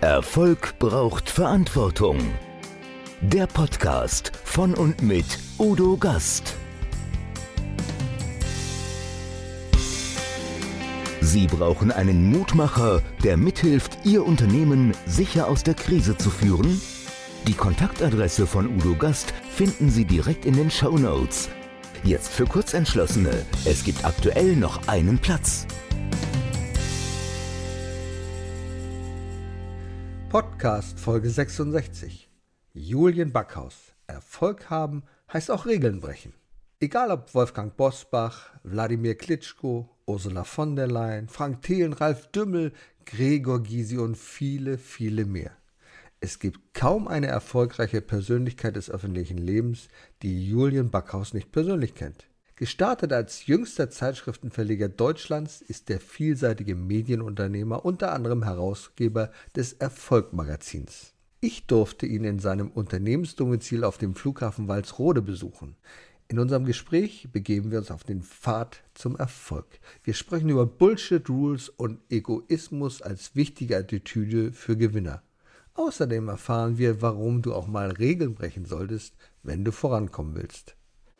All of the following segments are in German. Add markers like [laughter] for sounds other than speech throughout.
Erfolg braucht Verantwortung. Der Podcast von und mit Udo Gast. Sie brauchen einen Mutmacher, der mithilft, Ihr Unternehmen sicher aus der Krise zu führen? Die Kontaktadresse von Udo Gast finden Sie direkt in den Show Notes. Jetzt für Kurzentschlossene. Es gibt aktuell noch einen Platz. Podcast Folge 66. Julien Backhaus. Erfolg haben heißt auch Regeln brechen. Egal ob Wolfgang Bosbach, Wladimir Klitschko, Ursula von der Leyen, Frank Thelen, Ralf Dümmel, Gregor Gysi und viele, viele mehr. Es gibt kaum eine erfolgreiche Persönlichkeit des öffentlichen Lebens, die Julien Backhaus nicht persönlich kennt. Gestartet als jüngster Zeitschriftenverleger Deutschlands ist der vielseitige Medienunternehmer unter anderem Herausgeber des Erfolg-Magazins. Ich durfte ihn in seinem Unternehmensdomizil auf dem Flughafen Walsrode besuchen. In unserem Gespräch begeben wir uns auf den Pfad zum Erfolg. Wir sprechen über Bullshit Rules und Egoismus als wichtige Attitüde für Gewinner. Außerdem erfahren wir, warum du auch mal Regeln brechen solltest, wenn du vorankommen willst.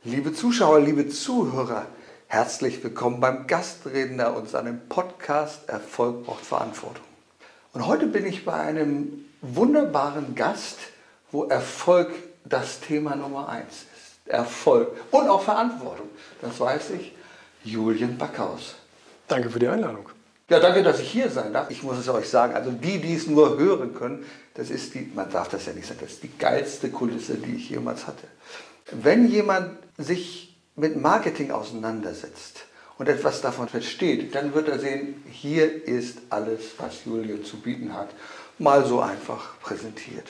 Liebe Zuschauer, liebe Zuhörer, herzlich willkommen beim Gastredner und seinem Podcast Erfolg braucht Verantwortung. Und heute bin ich bei einem wunderbaren Gast, wo Erfolg das Thema Nummer eins ist. Erfolg und auch Verantwortung. Das weiß ich. Julian Backhaus. Danke für die Einladung. Ja, danke, dass ich hier sein darf. Ich muss es euch sagen, also die, die es nur hören können, das ist die, man darf das ja nicht sagen, das ist die geilste Kulisse, die ich jemals hatte. Wenn jemand sich mit Marketing auseinandersetzt und etwas davon versteht, dann wird er sehen, hier ist alles, was Julia zu bieten hat, mal so einfach präsentiert.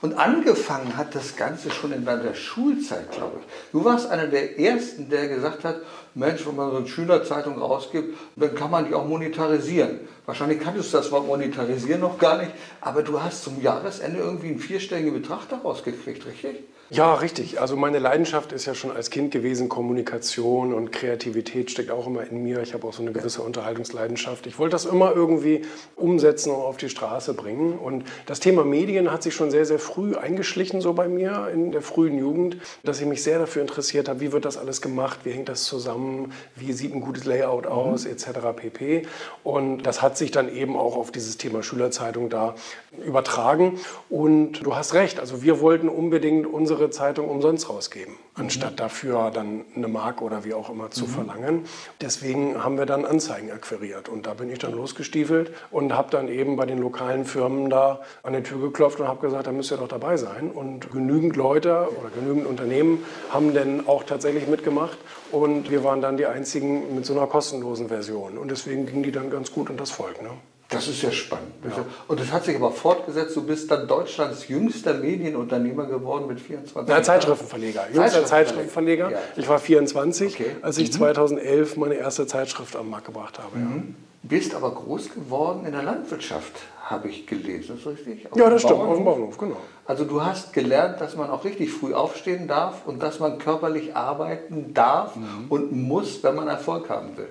Und angefangen hat das Ganze schon in deiner Schulzeit, glaube ich. Du warst einer der Ersten, der gesagt hat, Mensch, wenn man so eine Schülerzeitung rausgibt, dann kann man die auch monetarisieren. Wahrscheinlich kanntest du das Wort monetarisieren noch gar nicht, aber du hast zum Jahresende irgendwie einen vierstelligen Betrag daraus gekriegt, richtig? Ja, richtig. Also meine Leidenschaft ist ja schon als Kind gewesen, Kommunikation und Kreativität steckt auch immer in mir. Ich habe auch so eine gewisse Unterhaltungsleidenschaft. Ich wollte das immer irgendwie umsetzen und auf die Straße bringen. Und das Thema Medien hat sich schon sehr, sehr früh eingeschlichen, so bei mir in der frühen Jugend, dass ich mich sehr dafür interessiert habe, wie wird das alles gemacht, wie hängt das zusammen, wie sieht ein gutes Layout mhm. aus, mhm. etc. pp. Und das hat sich dann eben auch auf dieses Thema Schülerzeitung da übertragen. Und du hast recht, also wir wollten unbedingt unsere unsere Zeitung umsonst rausgeben, anstatt mhm. dafür dann eine Mark oder wie auch immer zu mhm. verlangen. Deswegen haben wir dann Anzeigen akquiriert und da bin ich dann losgestiefelt und habe dann eben bei den lokalen Firmen da an die Tür geklopft und habe gesagt, da müsst ihr doch dabei sein. Und genügend Leute oder genügend Unternehmen haben dann auch tatsächlich mitgemacht und wir waren dann die einzigen mit so einer kostenlosen Version und deswegen ging die dann ganz gut und das Volk. Ne? Das ist ja spannend. Ja. Und das hat sich aber fortgesetzt. Du bist dann Deutschlands jüngster Medienunternehmer geworden mit 24 Jahren. Zeitschriftenverleger. Jüngster Zeitschriftenverleger. Ja. Ich war 24, okay. als ich mhm. 2011 meine erste Zeitschrift am Markt gebracht habe. Mhm. Ja. Bist aber groß geworden in der Landwirtschaft, habe ich gelesen. Ist das richtig? Auf ja, das stimmt. Auf dem Bauernhof, genau. Also du hast gelernt, dass man auch richtig früh aufstehen darf und dass man körperlich arbeiten darf mhm. und muss, wenn man Erfolg haben will.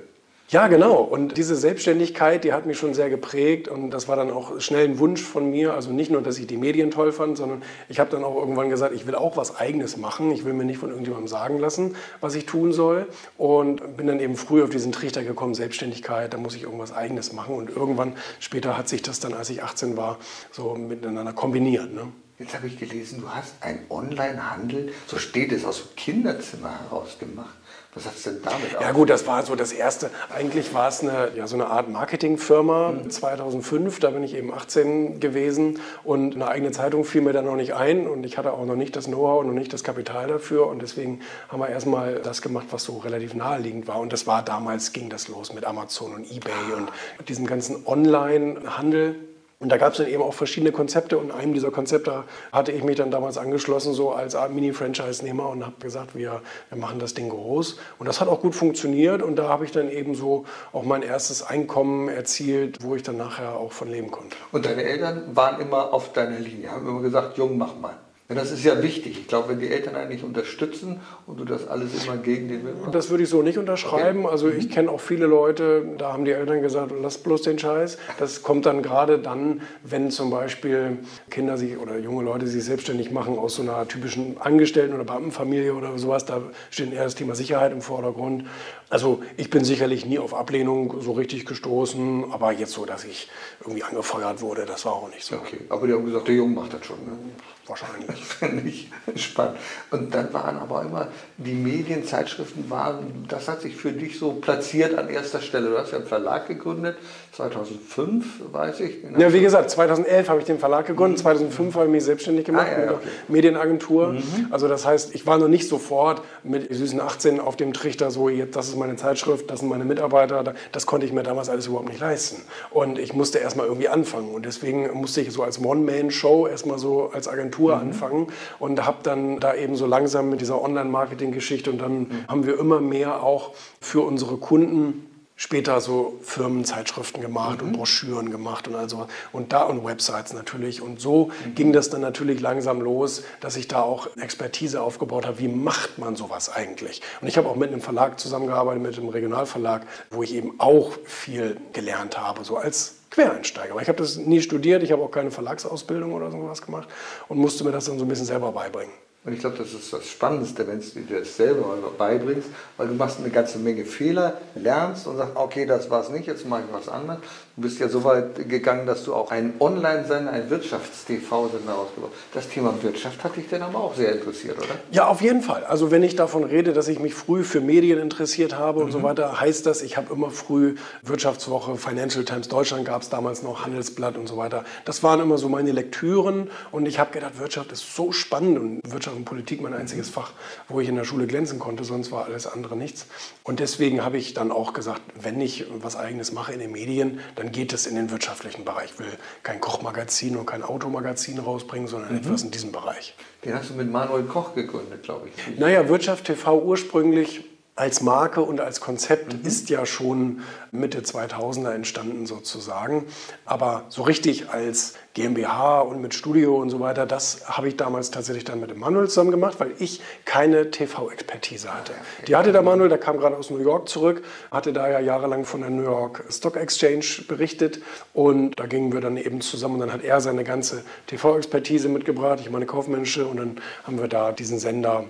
Ja, genau. Und diese Selbstständigkeit, die hat mich schon sehr geprägt und das war dann auch schnell ein Wunsch von mir. Also nicht nur, dass ich die Medien toll fand, sondern ich habe dann auch irgendwann gesagt, ich will auch was Eigenes machen. Ich will mir nicht von irgendjemandem sagen lassen, was ich tun soll. Und bin dann eben früh auf diesen Trichter gekommen, Selbstständigkeit, da muss ich irgendwas Eigenes machen. Und irgendwann später hat sich das dann, als ich 18 war, so miteinander kombiniert. Ne? Jetzt habe ich gelesen, du hast einen Online-Handel, so steht es, aus dem Kinderzimmer heraus gemacht. Was hat es denn damit auf? Ja gut, das war so das Erste. Eigentlich war es eine, ja, so eine Art Marketingfirma. Mhm. 2005, da bin ich eben 18 gewesen und eine eigene Zeitung fiel mir da noch nicht ein und ich hatte auch noch nicht das Know-how und noch nicht das Kapital dafür und deswegen haben wir erstmal das gemacht, was so relativ naheliegend war und das war damals, ging das los mit Amazon und Ebay und diesem ganzen Online-Handel. Und da gab es dann eben auch verschiedene Konzepte und einem dieser Konzepte hatte ich mich dann damals angeschlossen, so als Art Mini-Franchise-Nehmer und habe gesagt, wir, wir machen das Ding groß. Und das hat auch gut funktioniert und da habe ich dann eben so auch mein erstes Einkommen erzielt, wo ich dann nachher auch von leben konnte. Und deine Eltern waren immer auf deiner Linie, haben immer gesagt, Jung, mach mal. Ja, das ist ja wichtig. Ich glaube, wenn die Eltern eigentlich unterstützen und du das alles immer gegen den Willen machst. Das würde ich so nicht unterschreiben. Okay. Also ich mhm. kenne auch viele Leute, da haben die Eltern gesagt, lass bloß den Scheiß. Das kommt dann gerade dann, wenn zum Beispiel Kinder sich oder junge Leute sich selbstständig machen aus so einer typischen Angestellten- oder Beamtenfamilie oder sowas. Da steht eher das Thema Sicherheit im Vordergrund. Also ich bin sicherlich nie auf Ablehnung so richtig gestoßen, aber jetzt so, dass ich irgendwie angefeuert wurde, das war auch nicht so. Okay, aber die haben gesagt, der Junge macht das schon. Ne? Wahrscheinlich. [laughs] Das finde ich spannend. Und dann waren aber immer die Medienzeitschriften waren, das hat sich für dich so platziert an erster Stelle. Du hast ja einen Verlag gegründet, 2005, weiß ich. Ja, wie gesagt, 2011 habe ich den Verlag gegründet, mhm. 2005 habe ich mich selbstständig gemacht ah, ja, okay. Medienagentur. Mhm. Also das heißt, ich war noch nicht sofort mit süßen 18 auf dem Trichter, so, das ist meine Zeitschrift, das sind meine Mitarbeiter. Das konnte ich mir damals alles überhaupt nicht leisten. Und ich musste erstmal irgendwie anfangen. Und deswegen musste ich so als One-Man-Show erstmal so als Agentur mhm. anfangen und habe dann da eben so langsam mit dieser Online-Marketing-Geschichte und dann mhm. haben wir immer mehr auch für unsere Kunden später so Firmenzeitschriften gemacht mhm. und Broschüren gemacht und also und da und Websites natürlich und so mhm. ging das dann natürlich langsam los, dass ich da auch Expertise aufgebaut habe, wie macht man sowas eigentlich? Und ich habe auch mit einem Verlag zusammengearbeitet, mit einem Regionalverlag, wo ich eben auch viel gelernt habe, so als Quereinsteiger. Aber ich habe das nie studiert, ich habe auch keine Verlagsausbildung oder sowas gemacht und musste mir das dann so ein bisschen selber beibringen. Und ich glaube, das ist das Spannendste, wenn du dir das selber beibringst, weil du machst eine ganze Menge Fehler, lernst und sagst, okay, das war es nicht, jetzt mache ich was anderes. Du bist ja so weit gegangen, dass du auch einen Online-Sender, einen Wirtschafts-TV-Sender ausgebaut hast. Das Thema Wirtschaft hat dich denn aber auch sehr interessiert, oder? Ja, auf jeden Fall. Also wenn ich davon rede, dass ich mich früh für Medien interessiert habe mhm. und so mhm. weiter, heißt das, ich habe immer früh Wirtschaftswoche, Financial Times Deutschland gab es damals noch, Handelsblatt und so weiter. Das waren immer so meine Lektüren und ich habe gedacht, Wirtschaft ist so spannend und Wirtschaft und Politik mein einziges Fach, wo ich in der Schule glänzen konnte, sonst war alles andere nichts. Und deswegen habe ich dann auch gesagt, wenn ich was eigenes mache in den Medien, dann dann geht es in den wirtschaftlichen Bereich. Ich will kein Kochmagazin und kein Automagazin rausbringen, sondern mhm. etwas in diesem Bereich. Den hast du mit Manuel Koch gegründet, glaube ich. Naja, Wirtschaft TV ursprünglich als Marke und als Konzept mhm. ist ja schon Mitte 2000er entstanden sozusagen. Aber so richtig als GmbH und mit Studio und so weiter, das habe ich damals tatsächlich dann mit dem Manuel zusammen gemacht, weil ich keine TV-Expertise hatte. Die hatte der Manuel, der kam gerade aus New York zurück, hatte da ja jahrelang von der New York Stock Exchange berichtet und da gingen wir dann eben zusammen und dann hat er seine ganze TV-Expertise mitgebracht, ich meine kaufmännische und dann haben wir da diesen Sender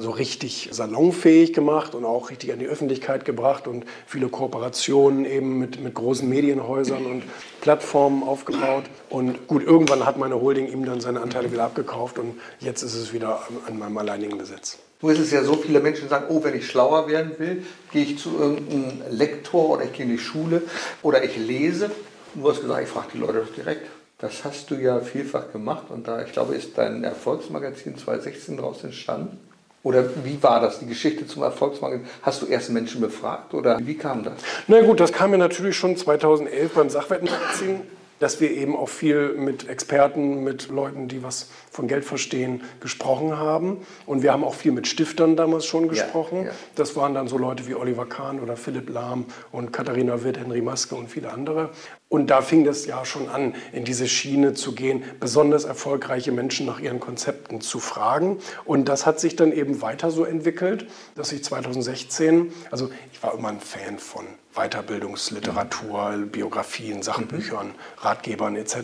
so richtig salonfähig gemacht und auch richtig an die Öffentlichkeit gebracht und viele Kooperationen eben mit, mit großen Medienhäusern und Plattformen aufgebaut. Und gut, irgendwann hat meine Holding ihm dann seine Anteile wieder abgekauft und jetzt ist es wieder an meinem alleinigen Besitz. Nur ist es ja so, viele Menschen sagen, oh, wenn ich schlauer werden will, gehe ich zu irgendeinem Lektor oder ich gehe in die Schule oder ich lese. Du hast gesagt, ich frage die Leute doch direkt. Das hast du ja vielfach gemacht und da, ich glaube, ist dein Erfolgsmagazin 2016 daraus entstanden. Oder wie war das, die Geschichte zum Erfolgsmangel? Hast du erst Menschen befragt oder wie kam das? Na gut, das kam mir natürlich schon 2011 beim Sachwertmagazin dass wir eben auch viel mit Experten, mit Leuten, die was von Geld verstehen, gesprochen haben. Und wir haben auch viel mit Stiftern damals schon gesprochen. Ja, ja. Das waren dann so Leute wie Oliver Kahn oder Philipp Lahm und Katharina Witt, Henry Maske und viele andere. Und da fing das ja schon an, in diese Schiene zu gehen, besonders erfolgreiche Menschen nach ihren Konzepten zu fragen. Und das hat sich dann eben weiter so entwickelt, dass ich 2016, also ich war immer ein Fan von Weiterbildungsliteratur, Biografien, Sachbüchern, Ratgebern etc.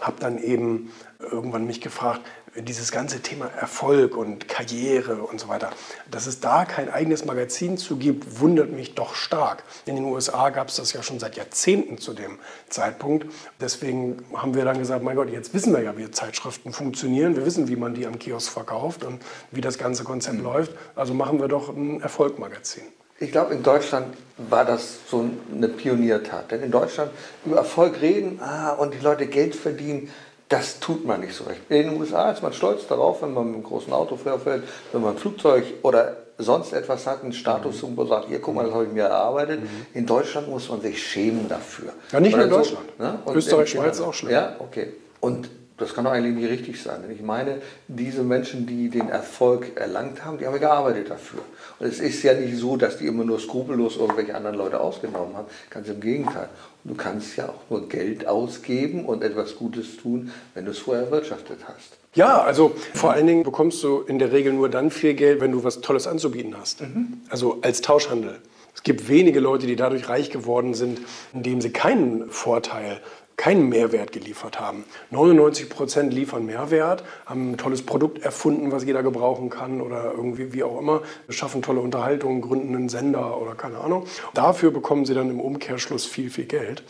Habe dann eben irgendwann mich gefragt, dieses ganze Thema Erfolg und Karriere und so weiter, dass es da kein eigenes Magazin zu gibt, wundert mich doch stark. In den USA gab es das ja schon seit Jahrzehnten zu dem Zeitpunkt. Deswegen haben wir dann gesagt, mein Gott, jetzt wissen wir ja, wie Zeitschriften funktionieren. Wir wissen, wie man die am Kiosk verkauft und wie das ganze Konzept mhm. läuft. Also machen wir doch ein Erfolgmagazin. Ich glaube, in Deutschland war das so eine Pioniertat. Denn in Deutschland über Erfolg reden ah, und die Leute Geld verdienen, das tut man nicht so recht. In den USA ist man stolz darauf, wenn man mit einem großen Auto fährt, wenn man ein Flugzeug oder sonst etwas hat, einen Status mhm. und sagt, hier, guck mal, das habe ich mir erarbeitet. Mhm. In Deutschland muss man sich schämen dafür. Ja, nicht nur in Deutschland. So, ne? Österreich, Schweiz auch schlimm. Ja, okay. Und Das kann doch eigentlich nicht richtig sein. Denn ich meine, diese Menschen, die den Erfolg erlangt haben, die haben ja gearbeitet dafür. Es ist ja nicht so, dass die immer nur skrupellos irgendwelche anderen Leute ausgenommen haben. Ganz im Gegenteil. Du kannst ja auch nur Geld ausgeben und etwas Gutes tun, wenn du es vorher erwirtschaftet hast. Ja, also vor allen Dingen bekommst du in der Regel nur dann viel Geld, wenn du was Tolles anzubieten hast. Mhm. Also als Tauschhandel. Es gibt wenige Leute, die dadurch reich geworden sind, indem sie keinen Vorteil keinen Mehrwert geliefert haben. 99 Prozent liefern Mehrwert, haben ein tolles Produkt erfunden, was jeder gebrauchen kann oder irgendwie wie auch immer, schaffen tolle Unterhaltung, gründen einen Sender oder keine Ahnung. Dafür bekommen sie dann im Umkehrschluss viel, viel Geld.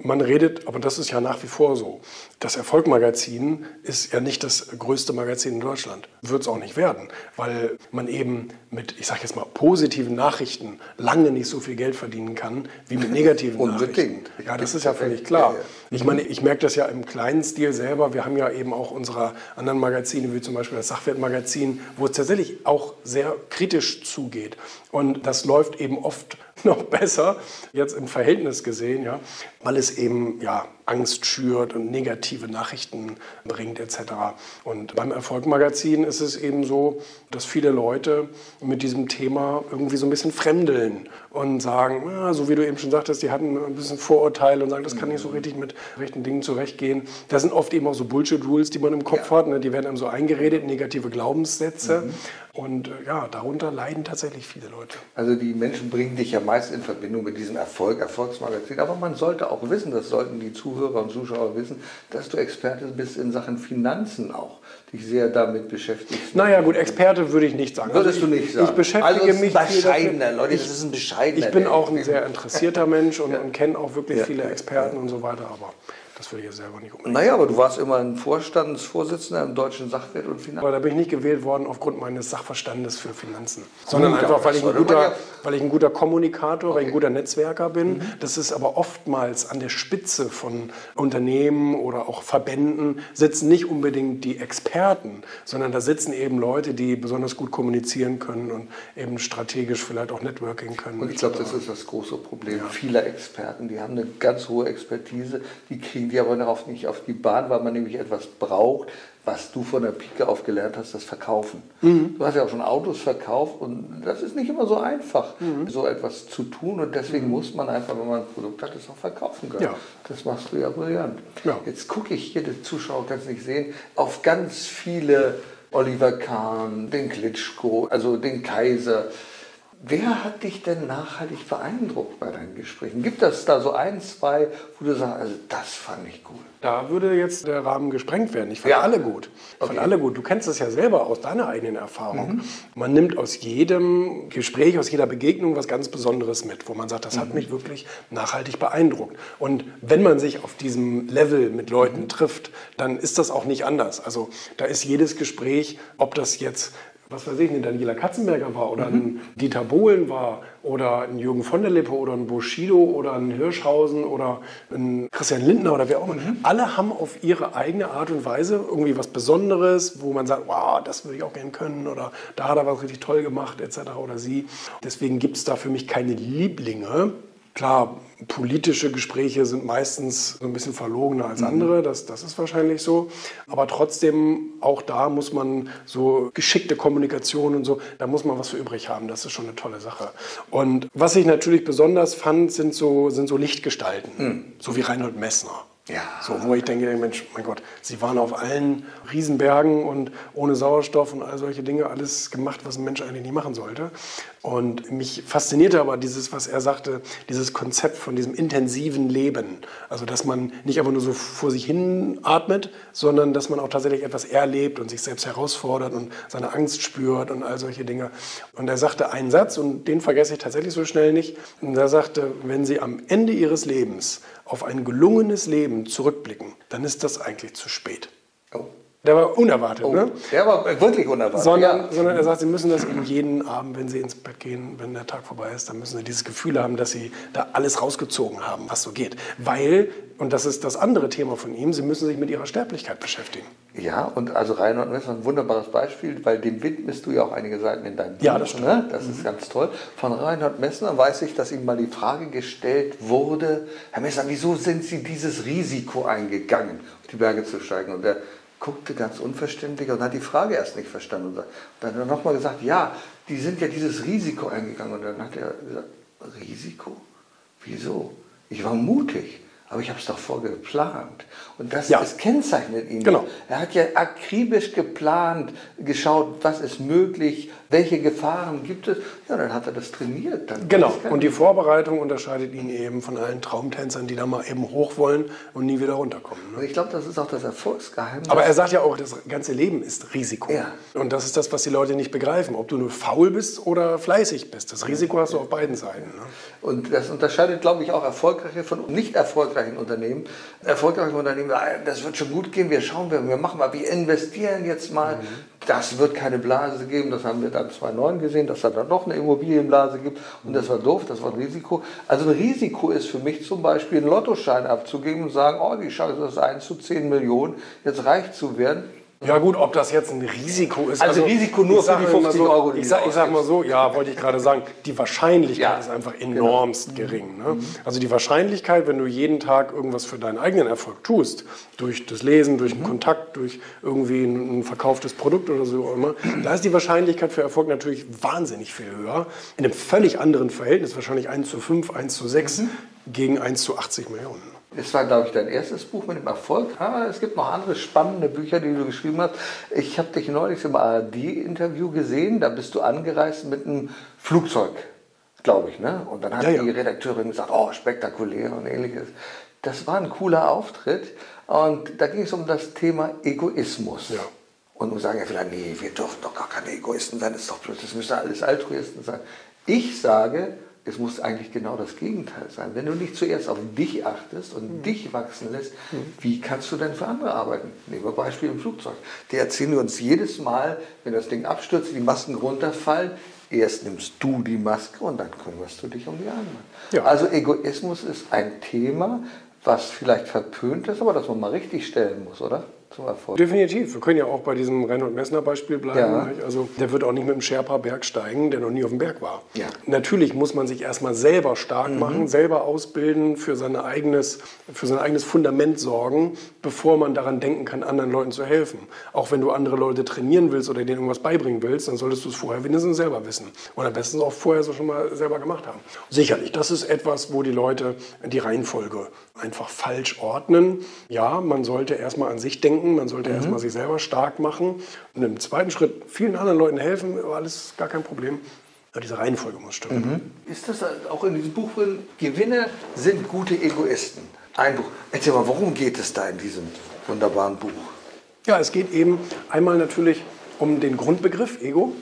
Man redet, aber das ist ja nach wie vor so. Das Erfolgmagazin ist ja nicht das größte Magazin in Deutschland. Wird es auch nicht werden, weil man eben mit, ich sage jetzt mal, positiven Nachrichten lange nicht so viel Geld verdienen kann wie mit negativen [laughs] Nachrichten. Ja, das ist ja völlig klar. Ich meine, ich merke das ja im kleinen Stil selber. Wir haben ja eben auch unsere anderen Magazine, wie zum Beispiel das Sachwertmagazin, wo es tatsächlich auch sehr kritisch zugeht. Und das läuft eben oft [laughs] noch besser, jetzt im Verhältnis gesehen, ja, weil es eben ja, Angst schürt und negative Nachrichten bringt etc. Und beim Erfolgmagazin ist es eben so, dass viele Leute mit diesem Thema irgendwie so ein bisschen fremdeln und sagen, ah, so wie du eben schon sagtest, die hatten ein bisschen Vorurteile und sagen, das kann nicht so richtig mit rechten Dingen zurechtgehen. Das sind oft eben auch so Bullshit-Rules, die man im Kopf ja. hat. Ne? Die werden einem so eingeredet, negative Glaubenssätze. Mhm. Und äh, ja, darunter leiden tatsächlich viele Leute. Also die Menschen bringen dich ja meist in Verbindung mit diesem Erfolg, Erfolgsmagazin. Aber man sollte auch wissen, das sollten die Zuhörer und Zuschauer wissen, dass du Experte bist in Sachen Finanzen auch. Dich sehr damit beschäftigst. Naja, gut, Experte würde ich nicht sagen. Würdest also ich, du nicht sagen? Ich beschäftige also mich bescheidener, Leute, das ist ein bescheidener. Ich bin auch ein sehr interessierter Mensch und, ja. und kenne auch wirklich ja. viele Experten ja. und so weiter. Aber das würde ich ja selber nicht unbedingt. Naja, aber du warst immer ein Vorstandsvorsitzender im Deutschen Sachwert und Finanzen. Aber da bin ich nicht gewählt worden aufgrund meines Sachverstandes für Finanzen, sondern Gut, einfach, weil ich, ein guter, weil ich ein guter Kommunikator, okay. weil ich ein guter Netzwerker bin. Mhm. Das ist aber oftmals an der Spitze von Unternehmen oder auch Verbänden sitzen nicht unbedingt die Experten, sondern da sitzen eben Leute, die besonders gut kommunizieren können und eben strategisch vielleicht auch Networking können. Und ich glaube, das ist das große Problem ja. vieler Experten. Die haben eine ganz hohe Expertise, die kriegen die aber noch nicht auf die Bahn, weil man nämlich etwas braucht, was du von der Pike auf gelernt hast, das Verkaufen. Mhm. Du hast ja auch schon Autos verkauft und das ist nicht immer so einfach, mhm. so etwas zu tun und deswegen mhm. muss man einfach, wenn man ein Produkt hat, es auch verkaufen können. Ja. Das machst du ja brillant. Ja. Jetzt gucke ich hier, der Zuschauer kann es nicht sehen, auf ganz viele Oliver Kahn, den Klitschko, also den Kaiser, Wer hat dich denn nachhaltig beeindruckt bei deinen Gesprächen? Gibt es da so ein, zwei, wo du sagst, also das fand ich gut? Da würde jetzt der Rahmen gesprengt werden. Ich fand ja. alle gut. Ich okay. alle gut. Du kennst das ja selber aus deiner eigenen Erfahrung. Mhm. Man nimmt aus jedem Gespräch, aus jeder Begegnung was ganz Besonderes mit, wo man sagt, das mhm. hat mich wirklich nachhaltig beeindruckt. Und wenn man sich auf diesem Level mit Leuten mhm. trifft, dann ist das auch nicht anders. Also da ist jedes Gespräch, ob das jetzt was weiß ich, ein Daniela Katzenberger war oder mhm. ein Dieter Bohlen war oder ein Jürgen von der Lippe oder ein Bushido oder ein Hirschhausen oder ein Christian Lindner oder wer auch immer. Mhm. Alle haben auf ihre eigene Art und Weise irgendwie was Besonderes, wo man sagt, wow, das würde ich auch gerne können oder da hat er was richtig toll gemacht etc. oder sie. Deswegen gibt es da für mich keine Lieblinge. Klar, politische Gespräche sind meistens so ein bisschen verlogener als mhm. andere, das, das ist wahrscheinlich so. Aber trotzdem, auch da muss man so geschickte Kommunikation und so, da muss man was für übrig haben. Das ist schon eine tolle Sache. Und was ich natürlich besonders fand, sind so, sind so Lichtgestalten, mhm. so wie Reinhold Messner. Ja. So, wo ich denke, Mensch, mein Gott, sie waren auf allen Riesenbergen und ohne Sauerstoff und all solche Dinge alles gemacht, was ein Mensch eigentlich nie machen sollte. Und mich faszinierte aber dieses, was er sagte, dieses Konzept von diesem intensiven Leben. Also, dass man nicht einfach nur so vor sich hin atmet, sondern dass man auch tatsächlich etwas erlebt und sich selbst herausfordert und seine Angst spürt und all solche Dinge. Und er sagte einen Satz, und den vergesse ich tatsächlich so schnell nicht. Und er sagte, wenn Sie am Ende Ihres Lebens auf ein gelungenes Leben zurückblicken, dann ist das eigentlich zu spät. Oh. Der war unerwartet, Oh, ne? der war wirklich unerwartet. Sondern, ja. sondern er sagt, sie müssen das eben jeden Abend, wenn sie ins Bett gehen, wenn der Tag vorbei ist, dann müssen sie dieses Gefühl haben, dass sie da alles rausgezogen haben, was so geht. Weil, und das ist das andere Thema von ihm, sie müssen sich mit ihrer Sterblichkeit beschäftigen. Ja, und also Reinhold Messner ein wunderbares Beispiel, weil dem widmest du ja auch einige Seiten in deinem Buch. Ja, das stimmt. Ne? Das ist ganz toll. Von Reinhold Messner weiß ich, dass ihm mal die Frage gestellt wurde, Herr Messner, wieso sind Sie dieses Risiko eingegangen, auf die Berge zu steigen? Und er guckte ganz unverständlich und hat die Frage erst nicht verstanden. Und dann hat er nochmal gesagt, ja, die sind ja dieses Risiko eingegangen. Und dann hat er gesagt, Risiko? Wieso? Ich war mutig. Aber ich habe es doch vorgeplant. Und das, Ja. das kennzeichnet ihn. Genau. Er hat ja akribisch geplant, geschaut, was ist möglich, welche Gefahren gibt es. Ja, dann hat er das trainiert. Dann Genau. Und die Vorbereitung unterscheidet ihn eben von allen Traumtänzern, die da mal eben hoch wollen und nie wieder runterkommen. Ne? Ich glaube, das ist auch das Erfolgsgeheimnis. Aber er sagt ja auch, das ganze Leben ist Risiko. Ja. Und das ist das, was die Leute nicht begreifen. Ob du nur faul bist oder fleißig bist. Das Risiko hast du auf beiden Seiten. Ne? Und das unterscheidet, glaube ich, auch erfolgreiche von nicht erfolgreichen Unternehmen. Erfolgreiche Unternehmen, ah, das wird schon gut gehen, wir schauen, wir, wir machen mal, wir investieren jetzt mal. Das wird keine Blase geben, das haben wir dann 2009 gesehen, dass da dann noch eine Immobilienblase gibt. Und das war doof, das war ein Risiko. Also ein Risiko ist für mich zum Beispiel, einen Lottoschein abzugeben und sagen, oh, die Chance ist 1 zu 10 Millionen, jetzt reich zu werden. Ja gut, ob das jetzt ein Risiko ist. Also Risiko nur für die immer 50 so, Euro, die Ich sag, ich sag mal so, ja, wollte ich gerade sagen, die Wahrscheinlichkeit Ja, ist einfach enormst gering. Ne? Also die Wahrscheinlichkeit, wenn du jeden Tag irgendwas für deinen eigenen Erfolg tust, durch das Lesen, durch einen Kontakt, durch irgendwie ein, ein verkauftes Produkt oder so auch immer, da ist die Wahrscheinlichkeit für Erfolg natürlich wahnsinnig viel höher. In einem völlig anderen Verhältnis, wahrscheinlich 1 zu 5, 1 zu 6 gegen 1 zu 80 Millionen. Das war, glaube ich, dein erstes Buch mit dem Erfolg. Aber es gibt noch andere spannende Bücher, die du geschrieben hast. Ich habe dich neulich im ARD-Interview gesehen. Da bist du angereist mit einem Flugzeug, glaube ich. Ne? Und dann hat Ja, ja. die Redakteurin gesagt, oh, spektakulär und ähnliches. Das war ein cooler Auftritt. Und da ging es um das Thema Egoismus. Ja. Und nun sagen ja vielleicht, nee, wir dürfen doch gar keine Egoisten sein, das ist doch das müssen alles Altruisten sein. Ich sage, es muss eigentlich genau das Gegenteil sein. Wenn du nicht zuerst auf dich achtest und dich wachsen lässt, wie kannst du denn für andere arbeiten? Nehmen wir Beispiel im Flugzeug. Die erzählen uns jedes Mal, wenn das Ding abstürzt, die Masken runterfallen, erst nimmst du die Maske und dann kümmerst du dich um die anderen. Ja. Also Egoismus ist ein Thema, was vielleicht verpönt ist, aber das man mal richtig stellen muss, oder? Zum Erfolg. Definitiv. Wir können ja auch bei diesem Reinhold Messner Beispiel bleiben. Ja. Also der wird auch nicht mit dem Sherpa Berg steigen, der noch nie auf dem Berg war. Ja. Natürlich muss man sich erstmal selber stark machen, selber ausbilden, für, seine eigenes, für sein eigenes Fundament sorgen, bevor man daran denken kann, anderen Leuten zu helfen. Auch wenn du andere Leute trainieren willst oder denen irgendwas beibringen willst, dann solltest du es vorher wenigstens selber wissen. Und am besten auch vorher so schon mal selber gemacht haben. Sicherlich, das ist etwas, wo die Leute die Reihenfolge einfach falsch ordnen. Ja, man sollte erstmal an sich denken, man sollte erstmal sich selber stark machen und im zweiten Schritt vielen anderen Leuten helfen, alles gar kein Problem. Aber diese Reihenfolge muss stimmen. Ist das auch in diesem Buch drin? Gewinner sind gute Egoisten. Ein Buch. Erzähl mal, worum geht es da in diesem wunderbaren Buch? Ja, es geht eben einmal natürlich um den Grundbegriff Ego,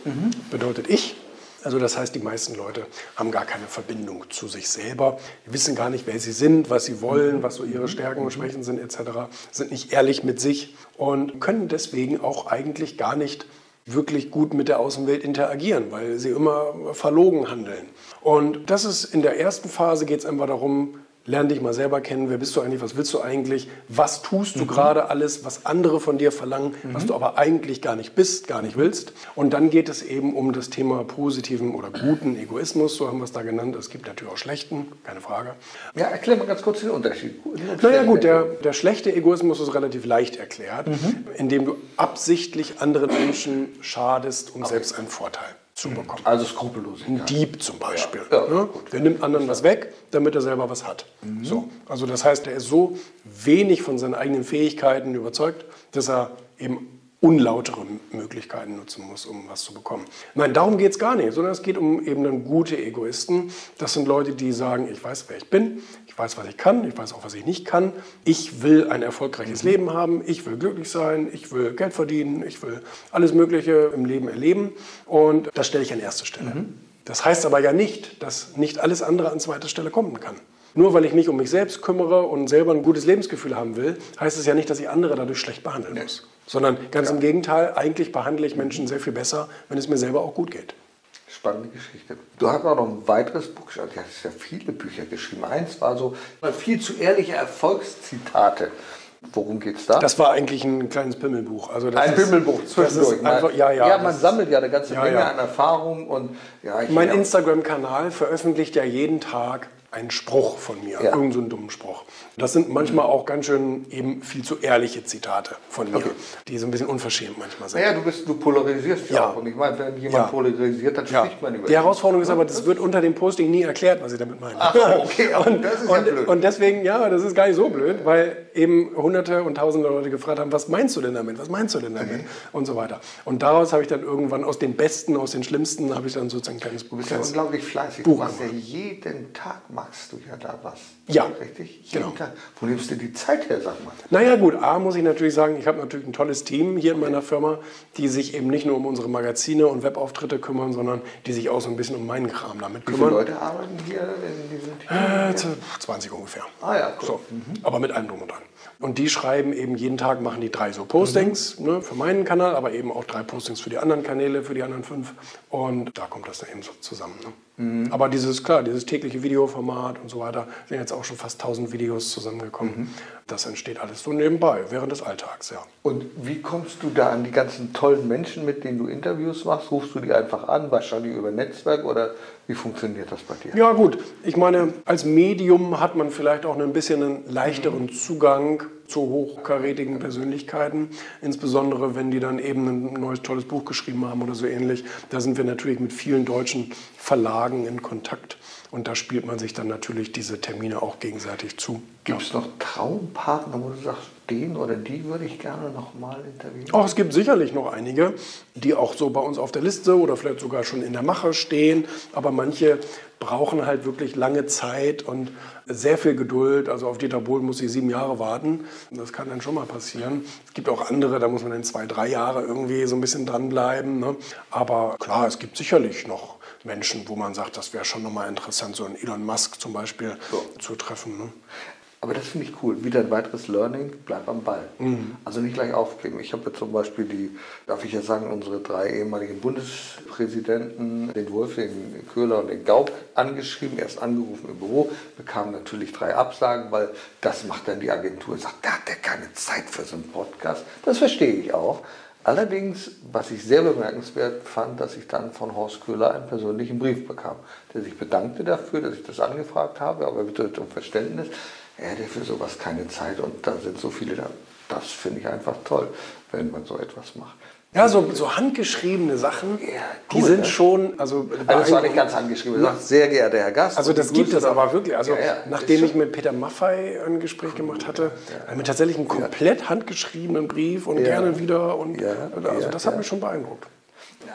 bedeutet ich. Also das heißt, die meisten Leute haben gar keine Verbindung zu sich selber, wissen gar nicht, wer sie sind, was sie wollen, was so ihre Stärken und Schwächen sind etc., sind nicht ehrlich mit sich und können deswegen auch eigentlich gar nicht wirklich gut mit der Außenwelt interagieren, weil sie immer verlogen handeln. Und das ist in der ersten Phase geht es einfach darum, lern dich mal selber kennen, wer bist du eigentlich, was willst du eigentlich, was tust du gerade alles, was andere von dir verlangen, was du aber eigentlich gar nicht bist, gar nicht willst. Und dann geht es eben um das Thema positiven oder guten Egoismus, so haben wir es da genannt. Es gibt natürlich auch schlechten, keine Frage. Ja, erklär mal ganz kurz den Unterschied. Naja gut, der, der schlechte Egoismus ist relativ leicht erklärt, indem du absichtlich anderen Menschen schadest, um selbst einen Vorteil zu bekommen. Also skrupellos. Ein Dieb zum Beispiel. Ja, ja, ne? Der nimmt anderen was weg, damit er selber was hat. So. Also das heißt, er ist so wenig von seinen eigenen Fähigkeiten überzeugt, dass er eben unlautere Möglichkeiten nutzen muss, um was zu bekommen. Nein, darum geht es gar nicht, sondern es geht um eben dann gute Egoisten. Das sind Leute, die sagen, ich weiß, wer ich bin, ich weiß, was ich kann, ich weiß auch, was ich nicht kann. Ich will ein erfolgreiches Leben haben, ich will glücklich sein, ich will Geld verdienen, ich will alles Mögliche im Leben erleben und das stelle ich an erste Stelle. Das heißt aber ja nicht, dass nicht alles andere an zweiter Stelle kommen kann. Nur weil ich mich um mich selbst kümmere und selber ein gutes Lebensgefühl haben will, heißt es ja nicht, dass ich andere dadurch schlecht behandeln muss. Sondern ganz ja. im Gegenteil, eigentlich behandle ich Menschen sehr viel besser, wenn es mir selber auch gut geht. Spannende Geschichte. Du hast auch noch ein weiteres Buch geschrieben. Du hast ja viele Bücher geschrieben. Eins war so viel zu ehrliche Erfolgszitate. Worum geht es da? Das war eigentlich ein kleines Pimmelbuch. Also ein Pimmelbuch zwischendurch. Einfach, ja, ja, ja, man sammelt ja eine ganze Menge ja, an Erfahrung. Und, ja, mein Instagram-Kanal veröffentlicht ja jeden Tag einen Spruch von mir, ja. irgendeinen so dummen Spruch. Das sind manchmal auch ganz schön eben viel zu ehrliche Zitate von mir, okay. die so ein bisschen unverschämt manchmal sind. Naja, du, bist, du polarisierst ja, auch. Und ich meine, wenn jemand ja. polarisiert, dann ja. spricht man über Die Herausforderung ist aber, das wird unter dem Posting nie erklärt, was ich damit meine. Ach, okay, [laughs] und, das ist und, ja blöd. Und deswegen, ja, das ist gar nicht so blöd, weil eben hunderte und tausende Leute gefragt haben, was meinst du denn damit, was meinst du denn damit okay. und so weiter. Und daraus habe ich dann irgendwann aus den Besten, aus den Schlimmsten, habe ich dann sozusagen ein kleines Buch. Du bist ja unglaublich fleißig. Buch du machst ja jeden Tag machst du ja da was. Ja, richtig. Jeden genau. Tag. Wo nimmst du die Zeit her, sag mal? Naja, gut, A muss ich natürlich sagen, ich habe natürlich ein tolles Team hier in meiner Firma, die sich eben nicht nur um unsere Magazine und Webauftritte kümmern, sondern die sich auch so ein bisschen um meinen Kram damit kümmern. Wie viele Leute arbeiten hier in diesem Team? Äh, 20 ungefähr. Ah ja, cool. So, mhm. Aber mit allem drum und dran. Und die schreiben eben jeden Tag, machen die drei so Postings mhm. ne, für meinen Kanal, aber eben auch drei Postings für die anderen Kanäle, für die anderen fünf. Und da kommt das dann eben so zusammen. Ne? Mhm. Aber dieses, klar, dieses tägliche Videoformat und so weiter, sind jetzt auch schon fast 1000 Videos zusammengekommen. Mhm. Das entsteht alles so nebenbei, während des Alltags, ja. Und wie kommst du da an die ganzen tollen Menschen, mit denen du Interviews machst? Rufst du die einfach an, wahrscheinlich über Netzwerk oder wie funktioniert das bei dir? Ja gut, ich meine, als Medium hat man vielleicht auch ein bisschen einen leichteren mhm. Zugang zu hochkarätigen Persönlichkeiten, insbesondere wenn die dann eben ein neues tolles Buch geschrieben haben oder so ähnlich. Da sind wir natürlich mit vielen deutschen Verlagen in Kontakt und da spielt man sich dann natürlich diese Termine auch gegenseitig zu. Gibt es noch Traumpartner, wo du sagst, den oder die würde ich gerne noch mal interviewen? Auch es gibt sicherlich noch einige, die auch so bei uns auf der Liste oder vielleicht sogar schon in der Mache stehen. Aber manche brauchen halt wirklich lange Zeit und sehr viel Geduld. Also auf Dieter Bohlen muss ich sieben Jahre warten. Das kann dann schon mal passieren. Es gibt auch andere, da muss man dann zwei, drei Jahre irgendwie so ein bisschen dranbleiben. Ne? Aber klar, es gibt sicherlich noch Menschen, wo man sagt, das wäre schon nochmal interessant, so einen Elon Musk zum Beispiel so. zu treffen. Ne? Aber das finde ich cool. Wieder ein weiteres Learning, bleib am Ball. Mhm. Also nicht gleich aufgeben. Ich habe zum Beispiel die, darf ich ja sagen, unsere drei ehemaligen Bundespräsidenten, den Wolf, den Köhler und den Gauck, angeschrieben, erst angerufen im Büro, bekam natürlich drei Absagen, weil das macht dann die Agentur, sagt, da hat der keine Zeit für so einen Podcast. Das verstehe ich auch. Allerdings, was ich sehr bemerkenswert fand, dass ich dann von Horst Köhler einen persönlichen Brief bekam, der sich bedankte dafür, dass ich das angefragt habe, aber bitte um Verständnis. Er hätte für sowas keine Zeit und da sind so viele da. Das finde ich einfach toll, wenn man so etwas macht. Ja, so, so handgeschriebene Sachen, ja, cool, die sind ne? schon. Also, also das war nicht ganz handgeschrieben. Ja. Sehr geehrter Herr Gast. Also das gibt es aber wirklich. Also ja, nachdem ich mit Peter Maffei ein Gespräch gemacht hatte, mit tatsächlich einem komplett handgeschriebenen Brief und gerne wieder. Und, also das hat mich schon beeindruckt.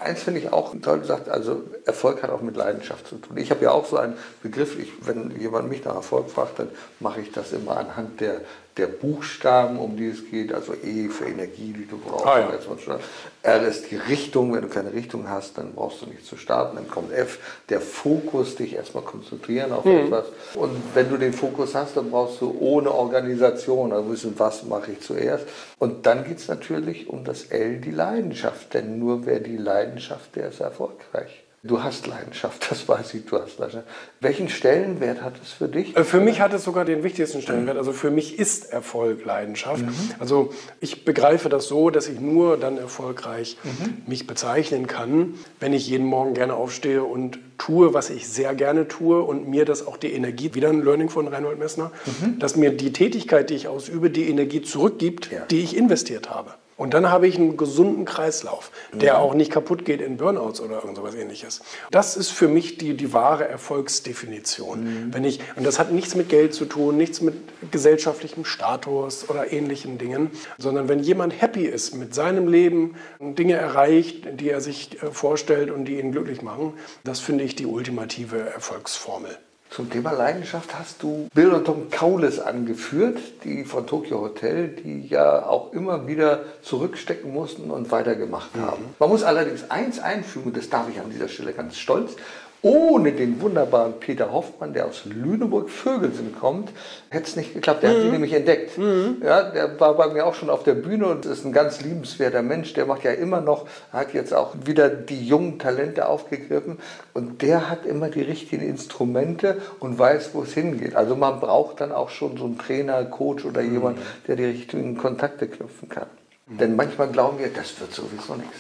Eins finde ich auch toll gesagt, also Erfolg hat auch mit Leidenschaft zu tun. Ich habe ja auch so einen Begriff, ich, wenn jemand mich nach Erfolg fragt, dann mache ich das immer anhand der der Buchstaben, um die es geht, also E für Energie, die du brauchst. Ah, ja. R ist die Richtung, wenn du keine Richtung hast, dann brauchst du nicht zu starten. Dann kommt F, der Fokus, dich erstmal konzentrieren auf mhm. etwas. Und wenn du den Fokus hast, dann brauchst du ohne Organisation, also wissen, was mache ich zuerst. Und dann geht es natürlich um das L, die Leidenschaft. Denn nur wer die Leidenschaft, der ist erfolgreich. Du hast Leidenschaft, das weiß ich, du hast Leidenschaft. Welchen Stellenwert hat es für dich? Äh, für mich hat es sogar den wichtigsten Stellenwert. Also für mich ist Erfolg Leidenschaft. Mhm. Also ich begreife das so, dass ich nur dann erfolgreich mhm. mich bezeichnen kann, wenn ich jeden Morgen gerne aufstehe und tue, was ich sehr gerne tue und mir das auch die Energie, wieder ein Learning von Reinhold Messner, mhm. dass mir die Tätigkeit, die ich ausübe, die Energie zurückgibt, ja. die ich investiert habe. Und dann habe ich einen gesunden Kreislauf, der mhm. auch nicht kaputt geht in Burnouts oder irgend sowas ähnliches. Das ist für mich die, die wahre Erfolgsdefinition. Mhm. Wenn ich, und das hat nichts mit Geld zu tun, nichts mit gesellschaftlichem Status oder ähnlichen Dingen, sondern wenn jemand happy ist mit seinem Leben, Dinge erreicht, die er sich äh, vorstellt und die ihn glücklich machen, das finde ich die ultimative Erfolgsformel. Zum Thema Leidenschaft hast du Bill und Tom Kaules angeführt, die von Tokyo Hotel, die ja auch immer wieder zurückstecken mussten und weitergemacht mhm. haben. Man muss allerdings eins einfügen, und das darf ich an dieser Stelle ganz stolz, ohne den wunderbaren Peter Hoffmann, der aus Lüneburg-Vögelsen kommt, hätte es nicht geklappt. Der mhm. hat sie nämlich entdeckt. Mhm. Ja, der war bei mir auch schon auf der Bühne und ist ein ganz liebenswerter Mensch. Der macht ja immer noch, hat jetzt auch wieder die jungen Talente aufgegriffen und der hat immer die richtigen Instrumente und weiß, wo es hingeht. Also man braucht dann auch schon so einen Trainer, Coach oder mhm. jemand, der die richtigen Kontakte knüpfen kann. Mhm. Denn manchmal glauben wir, das wird sowieso nichts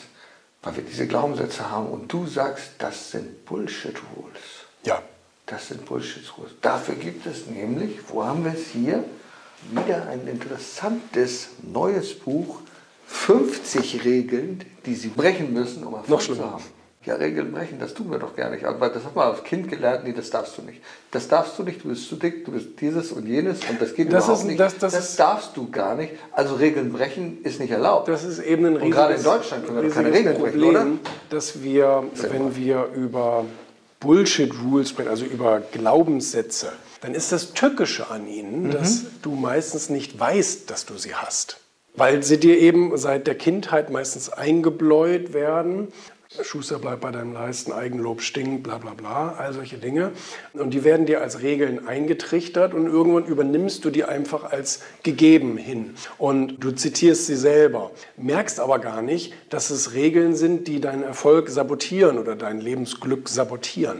weil wir diese Glaubenssätze haben und du sagst, das sind Bullshit-Rules. Ja. Das sind Bullshit-Rules. Dafür gibt es nämlich, wo haben wir es hier? Wieder ein interessantes neues Buch, 50 Regeln, die Sie brechen müssen, um Erfolg zu haben ja, Regeln brechen, das tun wir doch gar nicht. Aber das hat man als Kind gelernt, nee, das darfst du nicht. Das darfst du nicht, du bist zu dick, du bist dieses und jenes und das geht das überhaupt ist, nicht. Das, das, das darfst du gar nicht. Also Regeln brechen ist nicht erlaubt. Das ist eben ein riesiges, und gerade in Deutschland können wir keine Regeln Problem, brechen, oder? dass wir, wenn wir über Bullshit-Rules sprechen, also über Glaubenssätze, dann ist das Tückische an ihnen, mhm. dass du meistens nicht weißt, dass du sie hast weil sie dir eben seit der Kindheit meistens eingebläut werden Schuster bleibt bei deinem Leisten, Eigenlob stinkt, bla bla bla, all solche Dinge. Und die werden dir als Regeln eingetrichtert und irgendwann übernimmst du die einfach als gegeben hin. Und du zitierst sie selber, merkst aber gar nicht, dass es Regeln sind, die deinen Erfolg sabotieren oder dein Lebensglück sabotieren.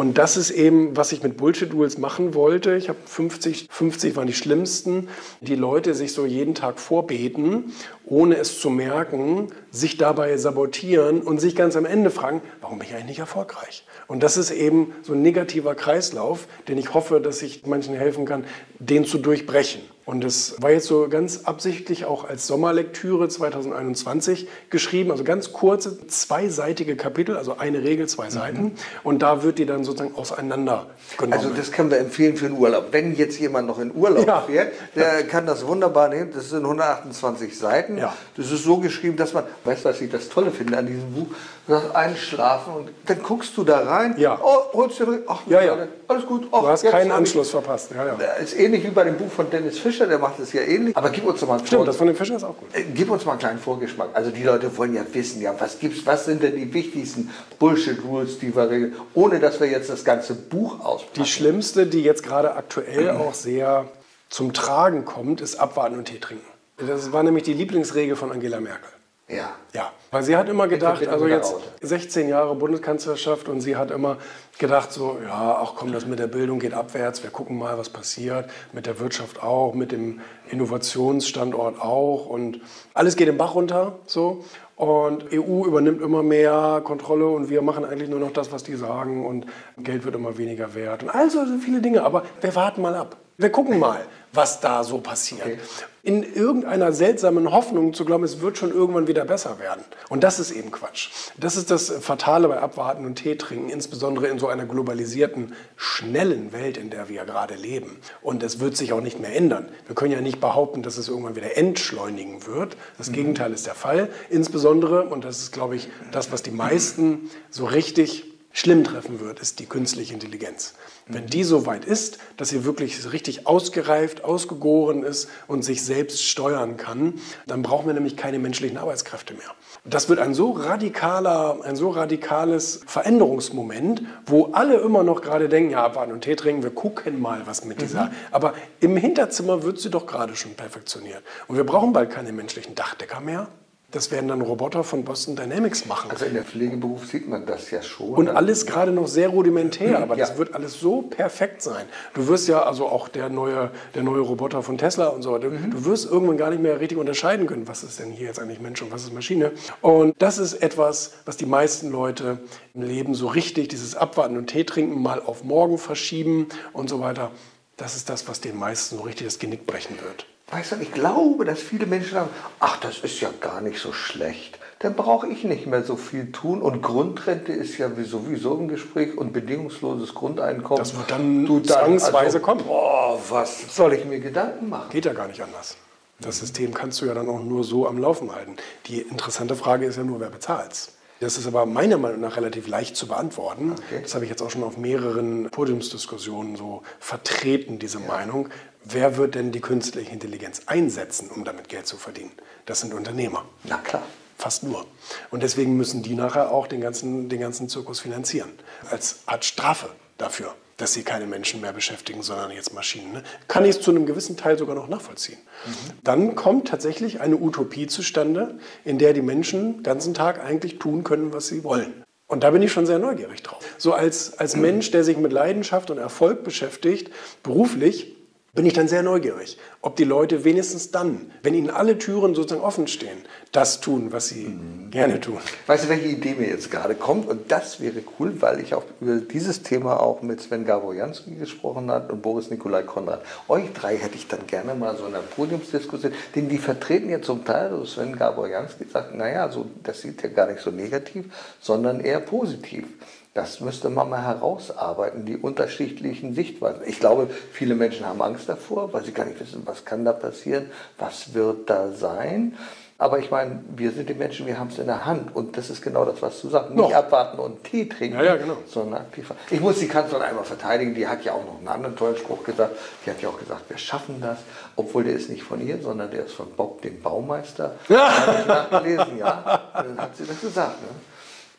Und das ist eben, was ich mit Bullshit-Rules machen wollte. Ich habe 50, 50 waren die schlimmsten, die Leute sich so jeden Tag vorbeten, ohne es zu merken, sich dabei sabotieren und sich ganz am Ende fragen, warum bin ich eigentlich nicht erfolgreich? Und das ist eben so ein negativer Kreislauf, den ich hoffe, dass ich manchen helfen kann, den zu durchbrechen. Und das war jetzt so ganz absichtlich auch als Sommerlektüre 2021 geschrieben, also ganz kurze, zweiseitige Kapitel, also eine Regel, zwei mhm. Seiten. Mhm. Und da wird die dann sozusagen auseinandergenommen. Also das können wir empfehlen für den Urlaub. Wenn jetzt jemand noch in Urlaub ja. fährt, der kann das wunderbar nehmen. Das sind 128 Seiten. Ja. Das ist so geschrieben, dass man, weißt du, was ich das Tolle finde an diesem Buch? Du einschlafen und dann guckst du da rein, ja. oh, holst dir, ach, ja, ja. alles gut. Ach, du hast keinen Anschluss ich, verpasst. Ja, ja. Ist ähnlich wie bei dem Buch von Dennis Fischer, der macht es ja ähnlich. Aber gib uns doch mal einen Stimmt, das von dem Fischer ist auch gut. Äh, gib uns mal einen kleinen Vorgeschmack. Also die Leute wollen ja wissen, ja, was gibt's, was sind denn die wichtigsten Bullshit-Rules, die wir regeln, ohne dass wir jetzt das ganze Buch auspacken. Die schlimmste, die jetzt gerade aktuell [clears throat] auch sehr zum Tragen kommt, ist Abwarten und Tee trinken. Das war nämlich die Lieblingsregel von Angela Merkel. Ja. Ja, weil sie hat immer gedacht, also jetzt 16 Jahre Bundeskanzlerschaft und sie hat immer gedacht so, ja, ach komm, das mit der Bildung geht abwärts, wir gucken mal, was passiert, mit der Wirtschaft auch, mit dem Innovationsstandort auch und alles geht im Bach runter, so. Und EU übernimmt immer mehr Kontrolle und wir machen eigentlich nur noch das, was die sagen und Geld wird immer weniger wert und also viele Dinge, aber wir warten mal ab. Wir gucken mal, was da so passiert. Okay. In irgendeiner seltsamen Hoffnung zu glauben, es wird schon irgendwann wieder besser werden. Und das ist eben Quatsch. Das ist das Fatale bei Abwarten und Tee trinken, insbesondere in so einer globalisierten, schnellen Welt, in der wir gerade leben. Und es wird sich auch nicht mehr ändern. Wir können ja nicht behaupten, dass es irgendwann wieder entschleunigen wird. Das mhm. Gegenteil ist der Fall. Insbesondere, und das ist, glaube ich, das, was die meisten so richtig schlimm treffen wird, ist die künstliche Intelligenz. Wenn die so weit ist, dass sie wirklich richtig ausgereift, ausgegoren ist und sich selbst steuern kann, dann brauchen wir nämlich keine menschlichen Arbeitskräfte mehr. Das wird ein so radikaler, ein so radikales Veränderungsmoment, wo alle immer noch gerade denken, ja, abwarten und Tee trinken, wir gucken mal, was mit dieser. Mhm. Aber im Hinterzimmer wird sie doch gerade schon perfektioniert. Und wir brauchen bald keine menschlichen Dachdecker mehr. Das werden dann Roboter von Boston Dynamics machen. Also in der Pflegeberuf sieht man das ja schon. Und alles gerade noch sehr rudimentär, aber ja. das wird alles so perfekt sein. Du wirst ja, also auch der neue, der neue Roboter von Tesla und so, du, mhm. du wirst irgendwann gar nicht mehr richtig unterscheiden können, was ist denn hier jetzt eigentlich Mensch und was ist Maschine. Und das ist etwas, was die meisten Leute im Leben so richtig, dieses Abwarten und Tee trinken, mal auf morgen verschieben und so weiter, das ist das, was den meisten so richtig das Genick brechen wird. Weißt du, ich glaube, dass viele Menschen sagen, ach, das ist ja gar nicht so schlecht. Dann brauche ich nicht mehr so viel tun. Und Grundrente ist ja sowieso im Gespräch und bedingungsloses Grundeinkommen. Das wird dann du zwangsweise also, kommen. Boah, was soll ich mir Gedanken machen? Geht ja gar nicht anders. Das System kannst du ja dann auch nur so am Laufen halten. Die interessante Frage ist ja nur, wer bezahlt das ist aber meiner Meinung nach relativ leicht zu beantworten. Okay. Das habe ich jetzt auch schon auf mehreren Podiumsdiskussionen so vertreten, diese ja. Meinung. Wer wird denn die künstliche Intelligenz einsetzen, um damit Geld zu verdienen? Das sind Unternehmer. Na klar. Fast nur. Und deswegen müssen die nachher auch den ganzen, den ganzen Zirkus finanzieren. Als Art Strafe dafür dass sie keine Menschen mehr beschäftigen, sondern jetzt Maschinen. Ne? Kann ich es zu einem gewissen Teil sogar noch nachvollziehen. Mhm. Dann kommt tatsächlich eine Utopie zustande, in der die Menschen den ganzen Tag eigentlich tun können, was sie wollen. Und da bin ich schon sehr neugierig drauf. So als, als Mensch, der sich mit Leidenschaft und Erfolg beschäftigt, beruflich, bin ich dann sehr neugierig, ob die Leute wenigstens dann, wenn ihnen alle Türen sozusagen offen stehen, das tun, was sie mhm. gerne tun. Weißt du, welche Idee mir jetzt gerade kommt? Und das wäre cool, weil ich auch über dieses Thema auch mit Sven Gaborjanski gesprochen habe und Boris Nikolai Konrad. Euch drei hätte ich dann gerne mal so in einer Podiumsdiskussion, denn die vertreten ja zum Teil, also Sven Gaborjanski sagt, naja, so, das sieht ja gar nicht so negativ, sondern eher positiv. Das müsste man mal herausarbeiten, die unterschiedlichen Sichtweisen. Ich glaube, viele Menschen haben Angst davor, weil sie gar nicht wissen, was kann da passieren, was wird da sein. Aber ich meine, wir sind die Menschen, wir haben es in der Hand. Und das ist genau das, was du sagst. Nicht abwarten und Tee trinken, ja, ja, genau. sondern aktiv. Ich muss die Kanzlerin einmal verteidigen. Die hat ja auch noch einen anderen tollen Spruch gesagt. Die hat ja auch gesagt, wir schaffen das. Obwohl der ist nicht von ihr, sondern der ist von Bob, dem Baumeister. Ja. [laughs] Habe ich nachgelesen, ja. Dann hat sie das gesagt. Ne?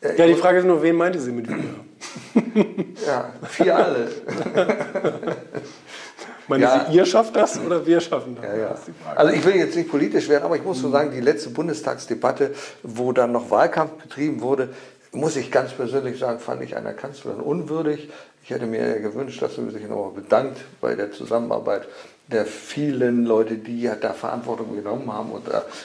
Ja, die Frage ist nur, wen meinte sie mit wir? [laughs] ja, vier alle. [laughs] Meinen ja. Sie, ihr schafft das oder wir schaffen das? Ja, ja. das also ich will jetzt nicht politisch werden, aber ich muss so sagen, die letzte Bundestagsdebatte, wo dann noch Wahlkampf betrieben wurde, muss ich ganz persönlich sagen, fand ich einer Kanzlerin unwürdig. Ich hätte mir gewünscht, dass sie sich nochmal bedankt bei der Zusammenarbeit der vielen Leute, die ja da Verantwortung genommen haben und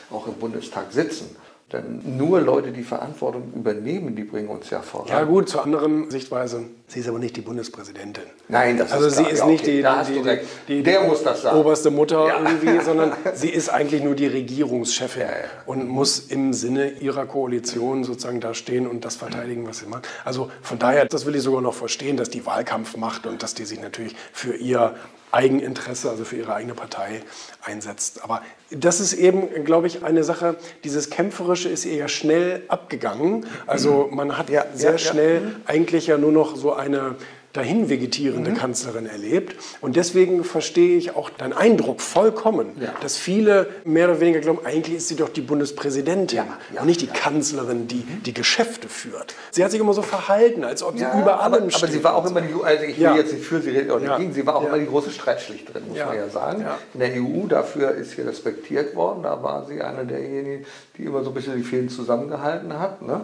auch im Bundestag sitzen. Denn nur Leute, die Verantwortung übernehmen, die bringen uns ja voran. Ja gut, zur anderen Sichtweise. Sie ist aber nicht die Bundespräsidentin. Nein, das also ist Also sie ist ja, nicht okay, die, die, die, die, Der muss das sagen. oberste Mutter ja. irgendwie, [laughs] sondern sie ist eigentlich nur die Regierungschefin ja, und muss im Sinne ihrer Koalition sozusagen da stehen und das verteidigen, was sie macht. Also von daher, das will ich sogar noch verstehen, dass die Wahlkampf macht und dass die sich natürlich für ihr Eigeninteresse, also für ihre eigene Partei einsetzt. Aber das ist eben, glaube ich, eine Sache, dieses Kämpferische ist ihr ja schnell abgegangen. Also man hat ja, sehr schnell ja. eigentlich ja nur noch so eine dahin vegetierende mhm. Kanzlerin erlebt. Und deswegen verstehe ich auch deinen Eindruck vollkommen, ja. dass viele mehr oder weniger glauben, eigentlich ist sie doch die Bundespräsidentin ja, ja, und nicht die Kanzlerin, die die Geschäfte führt. Sie hat sich immer so verhalten, als ob sie über allem aber, steht. Aber sie war auch immer die, also ich will jetzt nicht für sie reden oder gegen, sie war auch immer die große Streitschlichterin, muss man ja sagen. In der EU, dafür ist sie respektiert worden, da war sie eine derjenigen, die immer so ein bisschen die Fäden zusammengehalten hat. Ne?